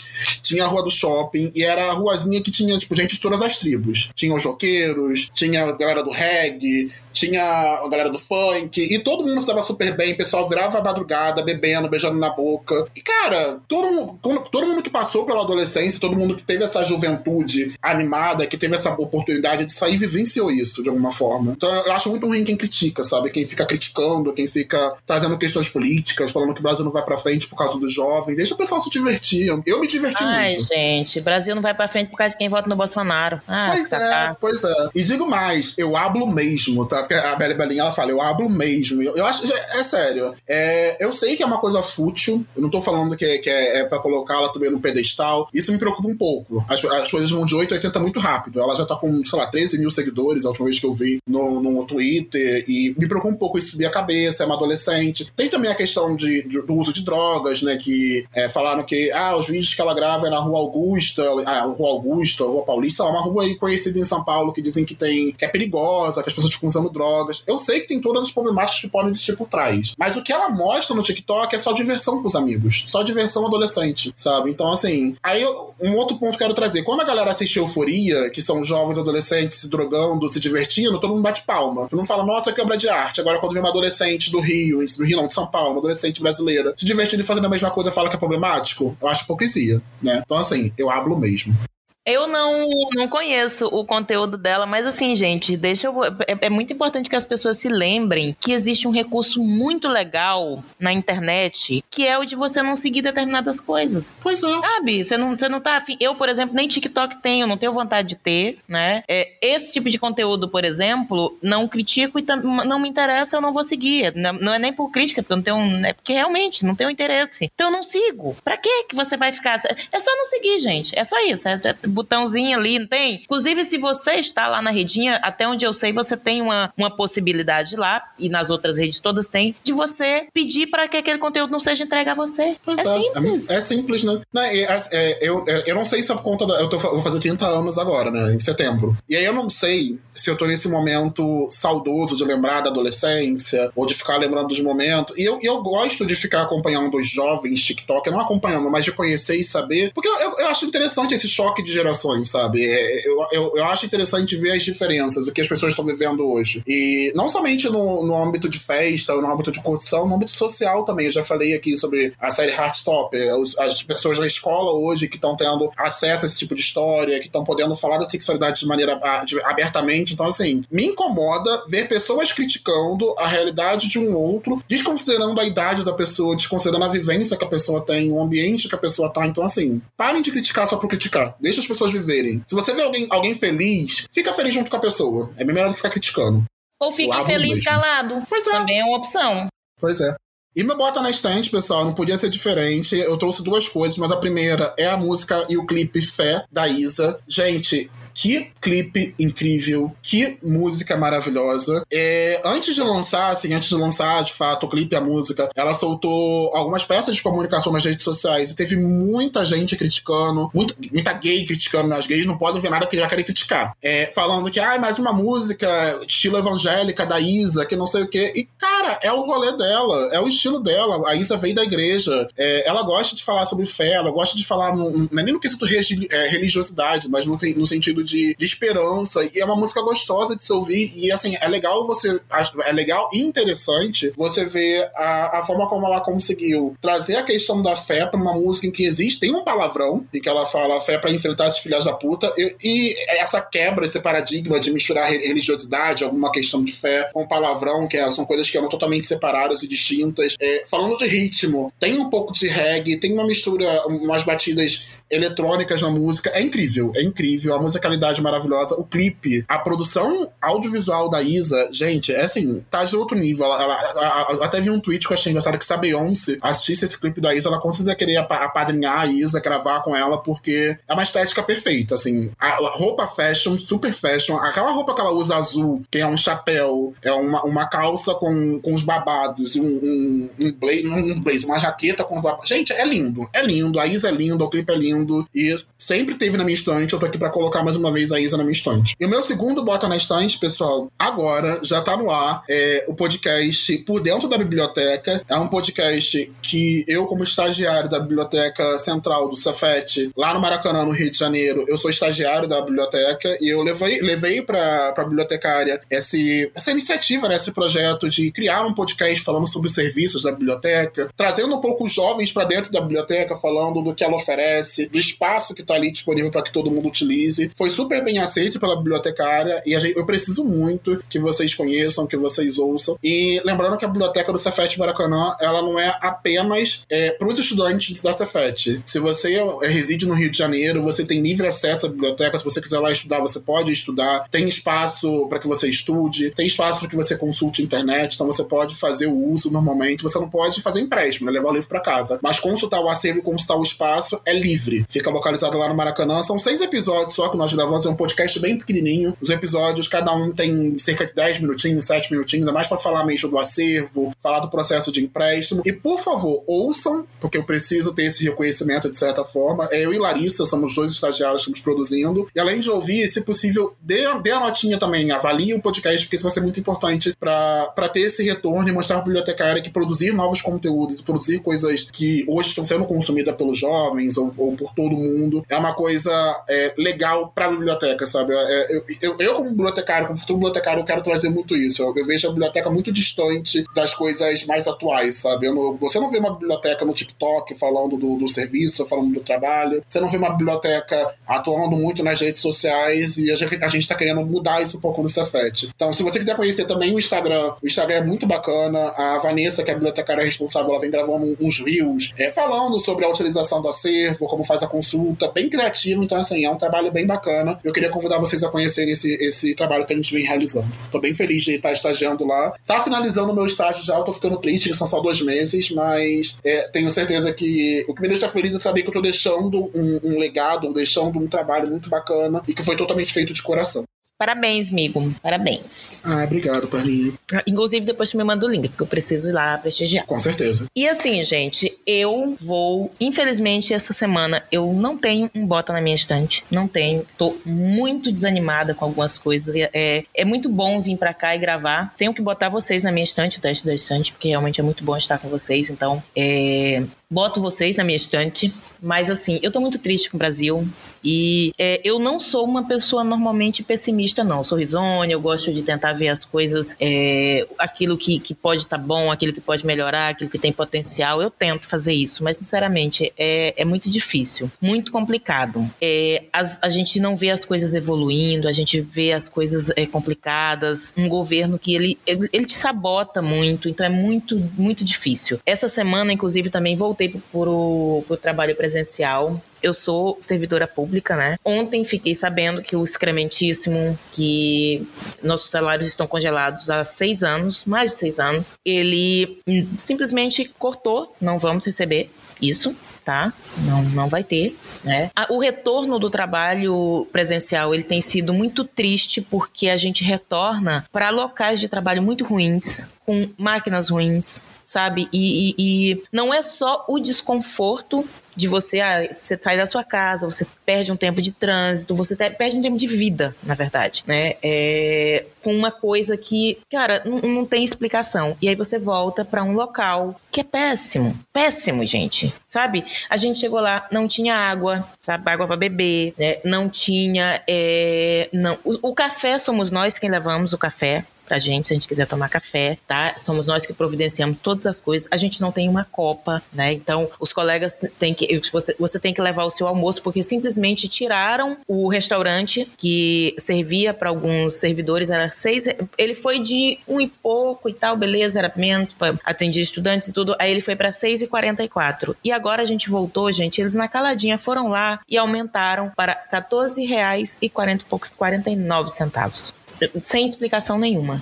tinha a rua do shopping e era a ruazinha que tinha, tipo, gente de todas as tribos. Tinha os joqueiros, tinha a galera do reggae, tinha a galera do funk, e todo mundo estava super bem, o pessoal virava a madrugada, bebendo, beijando na boca. E, cara, todo mundo, todo mundo que passou pela adolescência, todo mundo que teve essa juventude animada, que teve essa oportunidade de sair, vivenciou isso de alguma forma. Então, eu acho muito ruim quem critica, sabe? Quem fica criticando, quem fica trazendo questões políticas, falando que o Brasil não vai pra frente por causa dos jovens. Deixa o pessoal se divertir. Eu me diverti Ai, muito. Ai, gente, Brasil não vai pra frente por causa de quem vota no Bolsonaro. Ah, pois é, pois é. E digo mais, eu hablo mesmo, tá? Porque a Bela Belinha, ela fala, eu hablo mesmo. Eu, acho, é sério. É, eu sei que é uma coisa fútil, eu não tô falando que, que é, é pra colocá-la também no pedestal. Isso me preocupa um pouco. As, as coisas vão de 8 a 80 muito rápido. Ela já tá com, sei lá, 13 mil seguidores, a última vez que eu vi no, no Twitter, e me preocupa um pouco isso subir a cabeça, é uma adolescente. Tem também a questão de, de do uso de drogas, né, que é, falaram que, ah, os vídeos que ela grava é na Rua Augusta, ah, Rua Augusta, Rua Paulista, é uma rua aí conhecida em São Paulo que dizem que tem, que é perigosa, que as pessoas ficam usando drogas. Eu sei que tem todas as problemáticas que podem existir por trás. Mas o que ela mostra no TikTok é só diversão com os amigos. Só diversão adolescente, sabe? Então, assim. Aí, um outro ponto que eu quero trazer. Quando a galera assiste Euforia, que são jovens adolescentes se drogando, se divertindo, todo mundo bate palma. Tu não fala, nossa, que obra de arte. Agora, quando vem uma adolescente do Rio, do Rio não, de São Paulo, uma adolescente brasileira, se divertindo e fazendo a mesma coisa, fala que é problemático, eu acho hipocrisia, né? Então, assim, eu hablo mesmo. Eu não, não conheço o conteúdo dela, mas assim, gente, deixa eu. É, é, muito importante que as pessoas se lembrem que existe um recurso muito legal na internet, que é o de você não seguir determinadas coisas. Pois é. Sabe? Você não, você não tá afim. Eu, por exemplo, nem TikTok tenho, não tenho vontade de ter, né? É, esse tipo de conteúdo, por exemplo, não critico e não me interessa, eu não vou seguir. Não, não é nem por crítica, porque eu não tenho. É porque realmente não tenho interesse. Então eu não sigo. Pra que que você vai ficar. É só não seguir, gente. É só isso. É, é botãozinho ali, não tem? Inclusive, se você está lá na redinha, até onde eu sei, você tem uma, uma possibilidade lá, e nas outras redes todas tem, de você pedir para que aquele conteúdo não seja entregue a você. Pois é, é simples. É, é, simples, né? Não, é, é, eu, eu não sei se é por conta da. Eu tô, vou fazer 30 anos agora, né? Em setembro. E aí eu não sei se eu tô nesse momento saudoso de lembrar da adolescência, ou de ficar lembrando dos momentos. E eu, eu gosto de ficar acompanhando os jovens TikTok, não acompanhando, mas de conhecer e saber. Porque eu, eu, eu acho interessante esse choque de gerações, sabe? É, eu, eu, eu acho interessante ver as diferenças, o que as pessoas estão vivendo hoje. E não somente no, no âmbito de festa, ou no âmbito de curtição, no âmbito social também. Eu já falei aqui sobre a série Heartstopper, as pessoas na escola hoje que estão tendo acesso a esse tipo de história, que estão podendo falar da sexualidade de maneira de, abertamente. Então, assim, me incomoda ver pessoas criticando a realidade de um outro, desconsiderando a idade da pessoa, desconsiderando a vivência que a pessoa tem, o ambiente que a pessoa tá. Então, assim, parem de criticar só por criticar. Deixa as pessoas viverem. Se você vê alguém, alguém feliz, fica feliz junto com a pessoa. É melhor do que ficar criticando. Ou fique feliz calado. Pois é. Também é uma opção. Pois é. E meu bota na estante, pessoal, não podia ser diferente. Eu trouxe duas coisas, mas a primeira é a música e o clipe Fé, da Isa. Gente, que clipe incrível, que música maravilhosa. É, antes de lançar, assim, antes de lançar de fato o clipe a música, ela soltou algumas peças de comunicação nas redes sociais e teve muita gente criticando, muita, muita gay criticando, né? as gays não podem ver nada que já querem criticar. É, falando que, ah, mais uma música estilo evangélica da Isa, que não sei o quê. E, cara, é o rolê dela, é o estilo dela. A Isa veio da igreja, é, ela gosta de falar sobre fé, ela gosta de falar, no, não é nem no quesito é, religiosidade, mas no, no sentido de, de esperança. E é uma música gostosa de se ouvir. E assim, é legal você. É legal e interessante você ver a, a forma como ela conseguiu trazer a questão da fé pra uma música em que existe, tem um palavrão, em que ela fala fé para enfrentar esses filhos da puta. E, e, essa quebra, esse paradigma de misturar religiosidade, alguma questão de fé com palavrão, que é, são coisas que eram totalmente separadas e distintas. É, falando de ritmo, tem um pouco de reggae, tem uma mistura, umas batidas eletrônicas na música. É incrível, é incrível. A musicalidade maravilhosa. O clipe, a produção audiovisual da Isa, gente, é assim, tá de outro nível. Ela, ela, até vi um tweet que eu achei engraçado que se a Beyoncé assistisse esse clipe da Isa, ela com querer apadrinhar a Isa, gravar com ela, porque é uma estética perfeita, assim. A roupa fashion, super fashion, aquela roupa que ela usa azul, que é um chapéu, é uma, uma calça com, com os babados, um, um, um um blaze, uma jaqueta com os babados. Gente, é lindo, é lindo. A Isa é linda, o clipe é lindo E sempre teve na minha estante. Eu tô aqui pra colocar mais uma vez a Isa na minha estante. E o meu segundo Bota na Estante, pessoal, agora já tá no ar. É o podcast Por Dentro da Biblioteca. É um podcast que eu, como estagiário da Biblioteca Central do Cefet, lá no Maracanã, no Rio de Janeiro, eu sou estagiário da biblioteca e eu levei, levei pra, pra bibliotecária esse, essa iniciativa, né, esse projeto de criar um podcast falando sobre os serviços da biblioteca, trazendo um pouco os jovens para dentro da biblioteca, falando do que ela oferece, do espaço que está ali disponível para que todo mundo utilize. Foi super bem aceito pela bibliotecária e gente, eu preciso muito que vocês conheçam, que vocês ouçam. E lembrando que a biblioteca do Cefet Maracanã, ela não é apenas é, para os estudantes da Cefet. Se você é, reside no Rio de Janeiro, você tem livre acesso à biblioteca. Se você quiser lá estudar, você pode estudar. Tem espaço para que você estude, tem espaço para que você consulte a internet, então você pode fazer o uso normalmente. Você não pode fazer empréstimo, né, levar o livro para casa. Mas consultar o acervo e consultar o espaço é livre fica localizado lá no Maracanã. São seis episódios só que nós gravamos, é um podcast bem pequenininho. Os episódios, cada um tem cerca de 10 minutinhos, 7 minutinhos, é mais para falar mesmo do acervo, falar do processo de empréstimo. E por favor, ouçam, porque eu preciso ter esse reconhecimento de certa forma. É, eu e Larissa somos dois estagiários que estamos produzindo. E além de ouvir, se possível, dê, dê a notinha também, avalie o podcast, porque isso vai ser muito importante para ter esse retorno e mostrar para bibliotecária que produzir novos conteúdos, produzir coisas que hoje estão sendo consumidas pelos jovens ou, ou por todo mundo. É uma coisa é, legal pra biblioteca, sabe? É, eu, eu, como bibliotecário, como futuro bibliotecário, eu quero trazer muito isso. Eu, eu vejo a biblioteca muito distante das coisas mais atuais, sabe? Não, você não vê uma biblioteca no TikTok falando do, do serviço, falando do trabalho. Você não vê uma biblioteca atuando muito nas redes sociais e a gente, a gente tá querendo mudar isso um pouco no Cefet. Então, se você quiser conhecer também o Instagram, o Instagram é muito bacana. A Vanessa, que é a bibliotecária responsável, ela vem gravando uns reels é, falando sobre a utilização do acervo, como faz a consulta, bem criativo, então assim, é um trabalho bem bacana. Eu queria convidar vocês a conhecerem esse, esse trabalho que a gente vem realizando. Tô bem feliz de estar estagiando lá. Tá finalizando o meu estágio já, eu tô ficando triste, que são só dois meses, mas é, tenho certeza que o que me deixa feliz é saber que eu tô deixando um, um legado, deixando um trabalho muito bacana e que foi totalmente feito de coração. Parabéns, amigo. Parabéns. Ah, obrigado, Perlinha. Inclusive, depois tu me manda o link, porque eu preciso ir lá prestigiar. Com certeza. E assim, gente, eu vou. Infelizmente, essa semana eu não tenho um bota na minha estante. Não tenho. Tô muito desanimada com algumas coisas. É, é muito bom vir para cá e gravar. Tenho que botar vocês na minha estante, o teste da estante, porque realmente é muito bom estar com vocês. Então, é, boto vocês na minha estante. Mas assim, eu tô muito triste com o Brasil. E é, eu não sou uma pessoa normalmente pessimista, não. Sou risonha, eu gosto de tentar ver as coisas, é, aquilo que, que pode estar tá bom, aquilo que pode melhorar, aquilo que tem potencial. Eu tento fazer isso, mas sinceramente é, é muito difícil, muito complicado. É, a, a, gente não vê as coisas evoluindo, a gente vê as coisas é, complicadas. Um governo que ele, ele, ele te sabota muito, então é muito, muito difícil. Essa semana, inclusive, também voltei para o trabalho presencial. Eu sou servidora pública, né? Ontem fiquei sabendo que o excrementíssimo, que nossos salários estão congelados há seis anos, mais de seis anos, ele simplesmente cortou, não vamos receber isso, tá? Não, não vai ter, né? O retorno do trabalho presencial ele tem sido muito triste porque a gente retorna para locais de trabalho muito ruins, com máquinas ruins, sabe? E, e, e, não é só o desconforto de você, ah, você sai da sua casa, você perde um tempo de trânsito, você perde um tempo de vida, na verdade, né? É, com uma coisa que, cara, não, não tem explicação. E aí você volta para um local que é péssimo, péssimo, gente, sabe? A gente chegou lá, não tinha água, sabe? Água para beber, né? Não tinha, é, não. O, o café somos nós quem levamos o café, pra gente, se a gente quiser tomar café, tá? Somos nós que providenciamos todas as coisas. A gente não tem uma copa, né? Então, os colegas têm que. Você, você tem que levar o seu almoço, porque simplesmente tiraram o restaurante que servia para alguns servidores, era seis. Ele foi de um e pouco e tal, beleza, era menos, atender estudantes e tudo. Aí ele foi para seis e quarenta e quatro. E agora a gente voltou, gente. Eles na caladinha foram lá e aumentaram para 14 reais e 40 e poucos, 49 centavos. Sem explicação nenhuma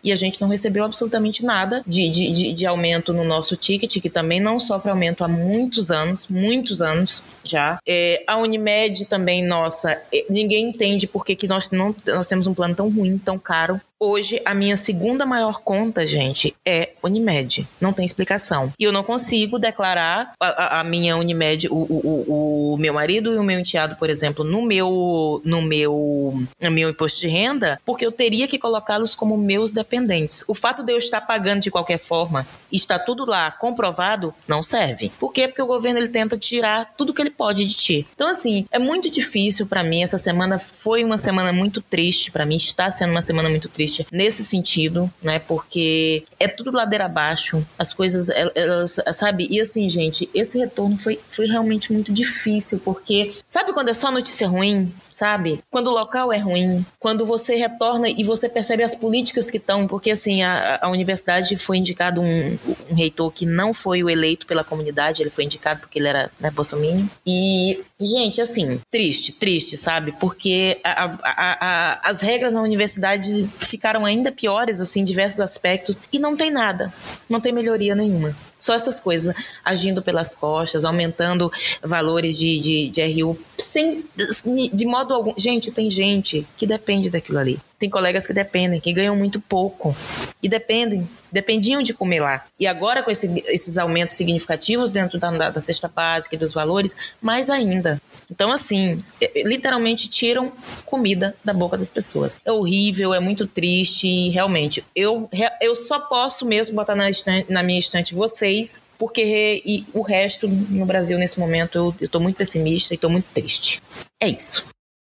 e a gente não recebeu absolutamente nada de, de, de, de, aumento no nosso ticket, que também não sofre aumento há muitos anos, muitos anos já. É, a Unimed também, nossa, é, ninguém entende por que, que nós, não, nós temos um plano tão ruim, tão caro. Hoje, a minha segunda maior conta, gente, é Unimed. Não tem explicação. E eu não consigo declarar a, a minha Unimed, o, o, o, meu marido e o meu enteado, por exemplo, no meu, no meu, no meu imposto de renda, porque eu teria que colocá-los como meus dependentes. O fato de eu estar pagando de qualquer forma e está tudo lá comprovado, não serve. Por quê? Porque o governo ele tenta tirar tudo que ele pode de ti. Então, assim, é muito difícil para mim. Essa semana foi uma semana muito triste para mim. Está sendo uma semana muito triste nesse sentido, né? Porque é tudo ladeira abaixo, as coisas, elas, sabe? E assim, gente, esse retorno foi, foi realmente muito difícil, porque sabe quando é só notícia ruim? Sabe? Quando o local é ruim, quando você retorna e você percebe as políticas que estão, porque assim, a, a universidade foi indicado um, um, reitor que não foi o eleito pela comunidade, ele foi indicado porque ele era né, bolsominion. E, gente, assim, triste, triste, sabe? Porque a, a, as regras na universidade ficaram ainda piores, assim, em diversos aspectos, e não tem nada, não tem melhoria nenhuma. Só essas coisas agindo pelas costas, aumentando valores de, de, de RU sem, de modo algum. Gente, tem gente que depende daquilo ali. Tem colegas que dependem, que ganham muito pouco. E dependem, dependiam de comer lá. E agora, com esse, esses aumentos significativos dentro da, da, cesta básica e dos valores, mais ainda. Então, assim, é, é, literalmente tiram comida da boca das pessoas. É horrível, é muito triste e realmente, eu, eu só posso mesmo botar na, estante, na minha estante vocês, porque e o resto no Brasil nesse momento eu, tô muito pessimista e tô muito triste. É isso.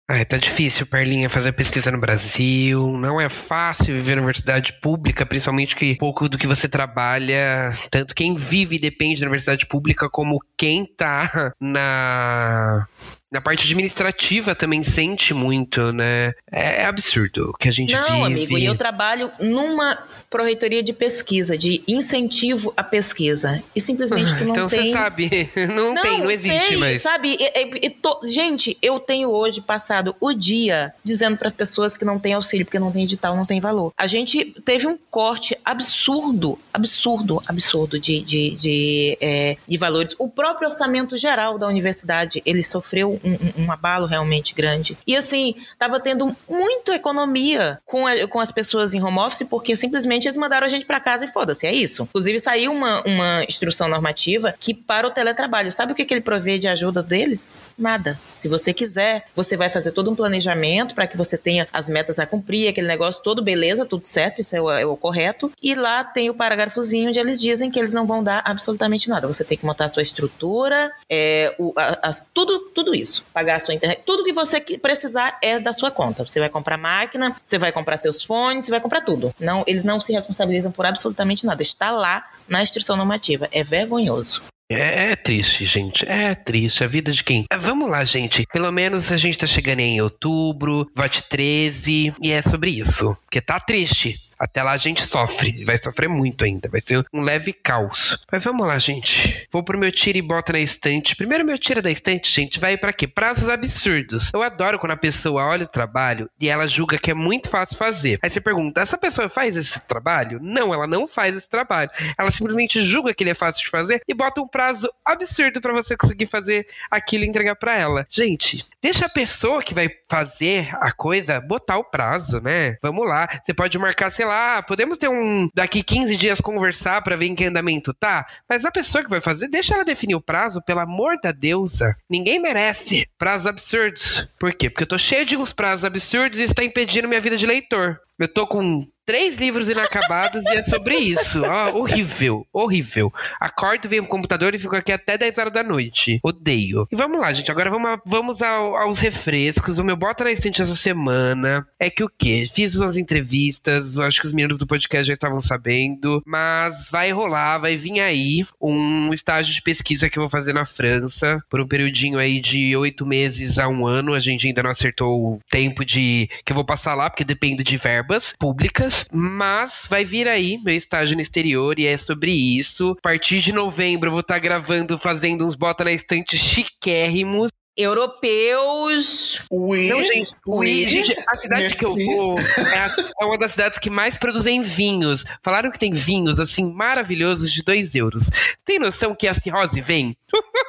Ah, tá difícil, Perlinha, fazer pesquisa no Brasil. Não é fácil viver na universidade pública, principalmente que pouco do que você trabalha, tanto quem vive depende da universidade pública, como quem tá na Na parte administrativa também sente muito, né? É, é absurdo o que a gente Não, vive. amigo, e eu trabalho numa proreitoria de pesquisa, de incentivo à pesquisa. E simplesmente tu não então tem. você sabe, não, tem, não existe sei, mais. Sabe, e- e to- gente, eu tenho hoje passado o dia dizendo para as pessoas que não tem auxílio, porque não tem edital, não tem valor. A gente teve um corte absurdo, absurdo, absurdo de, de, de, é, de valores. O próprio orçamento geral da universidade, ele sofreu um, um- abalo realmente grande. E assim, tava tendo muita economia com, a- com as pessoas em home office, porque simplesmente eles mandaram a gente para casa e foda-se, é isso. Inclusive, saiu uma, uma instrução normativa que para o teletrabalho, sabe o que, que ele provê de ajuda deles? Nada. Se você quiser, você vai fazer todo um planejamento para que você tenha as metas a cumprir, aquele negócio todo, beleza, tudo certo, isso é o, é o correto. E lá tem o parágrafozinho onde eles dizem que eles não vão dar absolutamente nada. Você tem que montar a sua estrutura, é, o- a- tudo, tudo isso. Pagar a sua internet, tudo que você precisar é da sua conta. Você vai comprar máquina, você vai comprar seus fones, você vai comprar tudo. Não, eles não se responsabilizam por absolutamente nada. Está lá na instrução normativa. É vergonhoso. É, é triste, gente. É triste. A vida de quem? É, Vamos lá, gente. Pelo menos a gente tá chegando em outubro, vote 13, e é sobre isso. Porque tá triste. Até lá a gente sofre. Vai sofrer muito ainda. Vai ser um leve caos. Mas vamos lá, gente. Vou pro meu tira e bota na estante. Primeiro, meu tira da estante, gente, vai pra quê? Prazos absurdos. Eu adoro quando a pessoa olha o trabalho e ela julga que é muito fácil fazer. Aí você pergunta: essa pessoa faz esse trabalho? Não, ela não faz esse trabalho. Ela simplesmente julga que ele é fácil de fazer e bota um prazo absurdo pra você conseguir fazer aquilo e entregar pra ela. Gente, deixa a pessoa que vai fazer a coisa botar o prazo, né? Vamos lá. Você pode marcar, sei lá, podemos ter um daqui 15 dias conversar pra ver em que andamento tá, mas a pessoa que vai fazer, deixa ela definir o prazo, pelo amor da deusa. Ninguém merece prazos absurdos. Por quê? Porque eu tô cheio de uns prazos absurdos e está impedindo minha vida de leitor. Eu tô com três livros inacabados e é sobre isso. Ó, horrível, horrível. Acordo, venho pro computador e fico aqui até 10 horas da noite. Odeio. E vamos lá, gente. Agora vamos, a- vamos ao- aos refrescos. O meu bota na estante essa semana é que o quê? Fiz umas entrevistas, acho que os meninos do podcast já estavam sabendo, mas vai rolar, vai vir aí um estágio de pesquisa que eu vou fazer na França por um periodinho aí de oito meses a um ano. A gente ainda não acertou o tempo de que eu vou passar lá, porque depende de verbas públicas, mas vai vir aí meu estágio no exterior e é sobre isso. A partir de novembro eu vou estar gravando, fazendo uns bota na estante chiquérrimos. Europeus. Ui, Não, gente, ui. Gente, a cidade que eu Merci. vou é, a- é uma das cidades que mais produzem vinhos. Falaram que tem vinhos, assim, maravilhosos de 2 euros. Tem noção que a cirrose vem?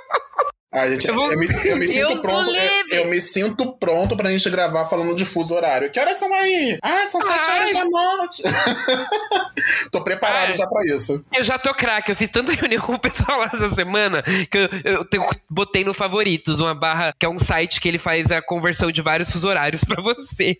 Ai, gente, Eu vou- eu, me, eu me sinto pronto. Eu, eu me sinto pronto pra gente gravar falando de fuso horário. Que horas são aí? Ah, são sete horas da noite. Tô preparado Ai. já pra isso. Eu já tô craque, eu fiz tanta reunião com o pessoal lá essa semana que eu, eu botei no favoritos uma barra que é um site que ele faz a conversão de vários fuso horários pra você.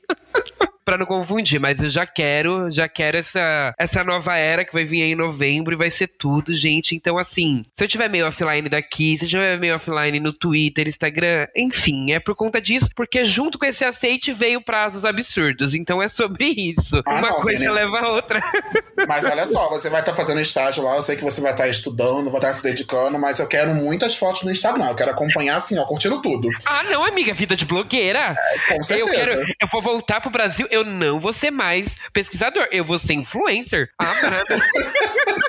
Pra não confundir, mas eu já quero, já quero essa, essa nova era que vai vir aí em novembro e vai ser tudo, gente. Então, assim, se eu tiver meio offline daqui, se eu tiver meio offline no Twitter, Instagram, enfim, é por conta disso, porque junto com esse aceite veio prazos absurdos. Então é sobre isso. Ah, Uma não, coisa leva a outra. Mas olha só, você vai estar fazendo estágio lá, eu sei que você vai estar estudando, vai estar se dedicando, mas eu quero muitas fotos no Instagram. Eu quero acompanhar assim, ó, curtindo tudo. Ah, não, amiga, vida de blogueira. Com Eu certeza. quero, eu vou voltar pro Brasil, eu não vou ser mais pesquisador, eu vou ser influencer. Ah,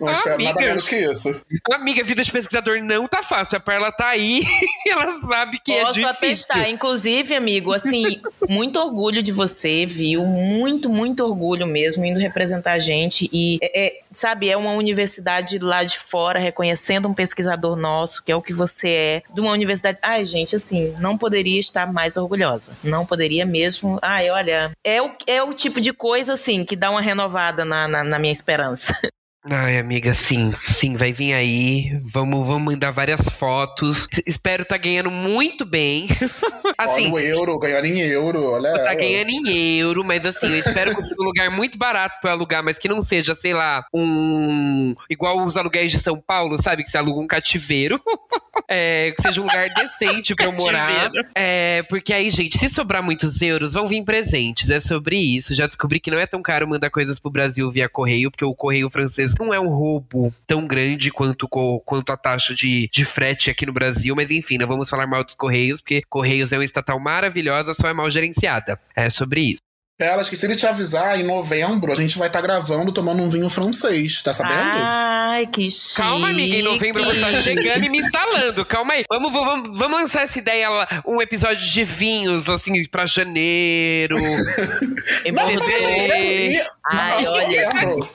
Não espero nada Amiga. menos que isso. amiga, vida de pesquisador não tá fácil. A Perla tá aí, ela sabe que Posso é difícil. atestar. Inclusive, amigo, assim, muito orgulho de você, viu? Muito, muito orgulho mesmo, indo representar a gente. E, é, é, sabe, é uma universidade lá de fora reconhecendo um pesquisador nosso, que é o que você é, de uma universidade. Ai, gente, assim, não poderia estar mais orgulhosa. Não poderia mesmo. Ai, olha, é o, é o tipo de coisa, assim, que dá uma renovada na, na, na minha esperança. Ai, amiga, sim, sim, vai vir aí. Vamos, vamos mandar várias fotos. Espero tá ganhando muito bem. assim, Olha o euro, ganhando em euro, olha. tá ela. ganhando em euro, mas assim, eu espero que seja um lugar muito barato pra eu alugar, mas que não seja, sei lá, um. Igual os aluguéis de São Paulo, sabe? Que você aluga um cativeiro. É, que seja um lugar decente pra eu morar. É, porque aí, gente, se sobrar muitos euros, vão vir presentes. É sobre isso. Já descobri que não é tão caro mandar coisas pro Brasil via correio, porque o correio francês não é um roubo tão grande quanto, quanto a taxa de, de frete aqui no Brasil. Mas enfim, não vamos falar mal dos correios, porque Correios é uma estatal maravilhosa, só é mal gerenciada. É sobre isso. Elas que se ele te avisar, em novembro a gente vai estar tá gravando tomando um vinho francês, tá sabendo? Ai, que chique. Calma, amiga, em novembro você tá chegando e me instalando. Calma aí. Vamos, vamos, vamos lançar essa ideia lá, um episódio de vinhos, assim, pra janeiro. em fevereiro. Ai, olha. Novembro,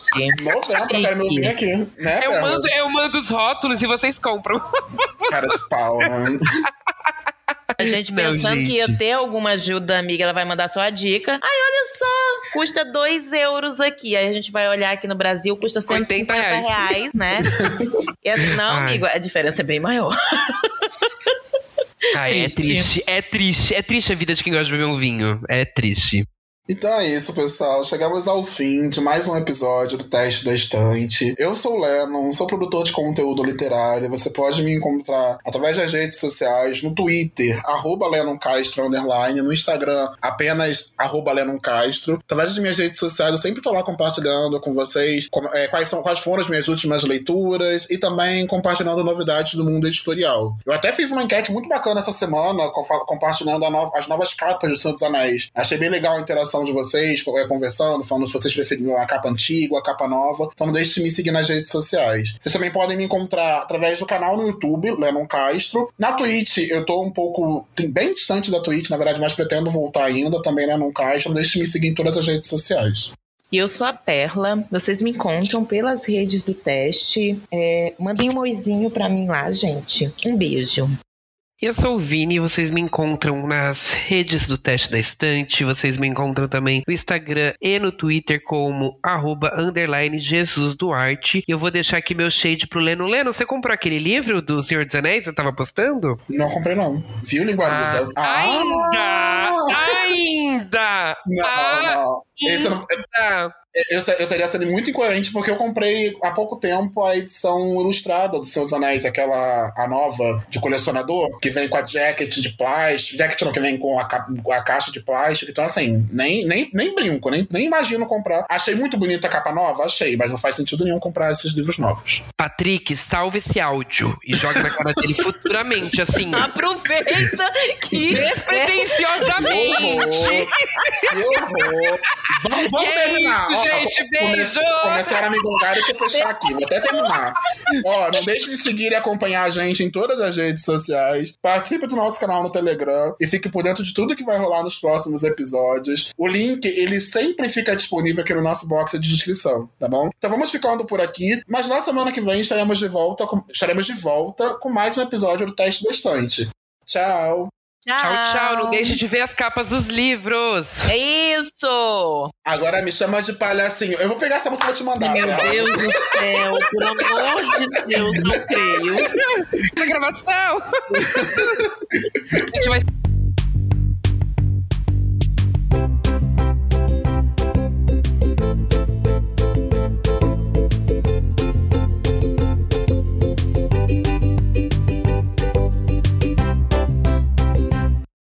novembro quero meu vinho aqui, né? Eu mando, eu mando os rótulos e vocês compram. Cara de pau, né? A gente pensando gente. que ia ter alguma ajuda, amiga, ela vai mandar só a dica. Ai, olha só, custa 2 euros aqui. Aí a gente vai olhar aqui no Brasil, custa 150 reais. reais, né? e assim, não, Ai. amigo, a diferença é bem maior. Ai, é triste, é triste. É triste a vida de quem gosta de beber um vinho. É triste. Então é isso, pessoal. Chegamos ao fim de mais um episódio do Teste da Estante. Eu sou o Lennon, sou produtor de conteúdo literário. Você pode me encontrar através das redes sociais, no Twitter, arroba Castro, underline, no Instagram, apenas arroba Castro. Através das minhas redes sociais, eu sempre tô lá compartilhando com vocês é, quais, são, quais foram as minhas últimas leituras e também compartilhando novidades do mundo editorial. Eu até fiz uma enquete muito bacana essa semana, compartilhando no, as novas capas do Senhor dos Anéis. Achei bem legal a interação de vocês, é, conversando, falando se vocês preferiam a capa antiga, a capa nova. Então não deixe de me seguir nas redes sociais. Vocês também podem me encontrar através do canal no YouTube, Lennon Castro. Na Twitch, eu tô um pouco bem distante da Twitch, na verdade, mas pretendo voltar ainda, também Lennon Castro. Não deixe de me seguir em todas as redes sociais. E eu sou a Perla. Vocês me encontram pelas redes do teste. É, mandem um oizinho pra mim lá, gente. Um beijo. Eu sou o Vini, vocês me encontram nas redes do Teste da Estante, vocês me encontram também no Instagram e no Twitter como arroba underline Jesus Duarte. E eu vou deixar aqui meu shade pro Leno. Leno, você comprou aquele livro do Senhor dos Anéis? Eu tava postando? Não comprei não. Viu, Linguaruda? Ah, ah, ainda! Ainda! Não, ah, não. Esse não... Eu, eu teria sido muito incoerente porque eu comprei há pouco tempo a edição ilustrada do Senhor dos Anéis, aquela a nova de colecionador, que vem com a jacket de plástico, jacket não, que vem com a, a caixa de plástico. Então, assim, nem, nem, nem brinco, nem, nem imagino comprar. Achei muito bonita a capa nova, achei, mas não faz sentido nenhum comprar esses livros novos. Patrick, salve esse áudio e joga na cara dele futuramente, assim. Aproveita que. Despretensiosamente. Que horror! Vamos, vamos terminar gente, beijo! começaram a me gongar, deixa eu fechar aqui, vou até terminar. Ó, não deixe de seguir e acompanhar a gente em todas as redes sociais. Participe do nosso canal no Telegram e fique por dentro de tudo que vai rolar nos próximos episódios. O link, ele sempre fica disponível aqui no nosso box de descrição, tá bom? Então vamos ficando por aqui, mas na semana que vem estaremos de volta com, estaremos de volta com mais um episódio do Teste da Estante. Tchau! Tchau. tchau, tchau. Não deixe de ver as capas dos livros. É isso! Agora me chama de palhacinho. Eu vou pegar essa música e vou te mandar. Meu Deus do céu, por amor de Deus, não creio. Na gravação!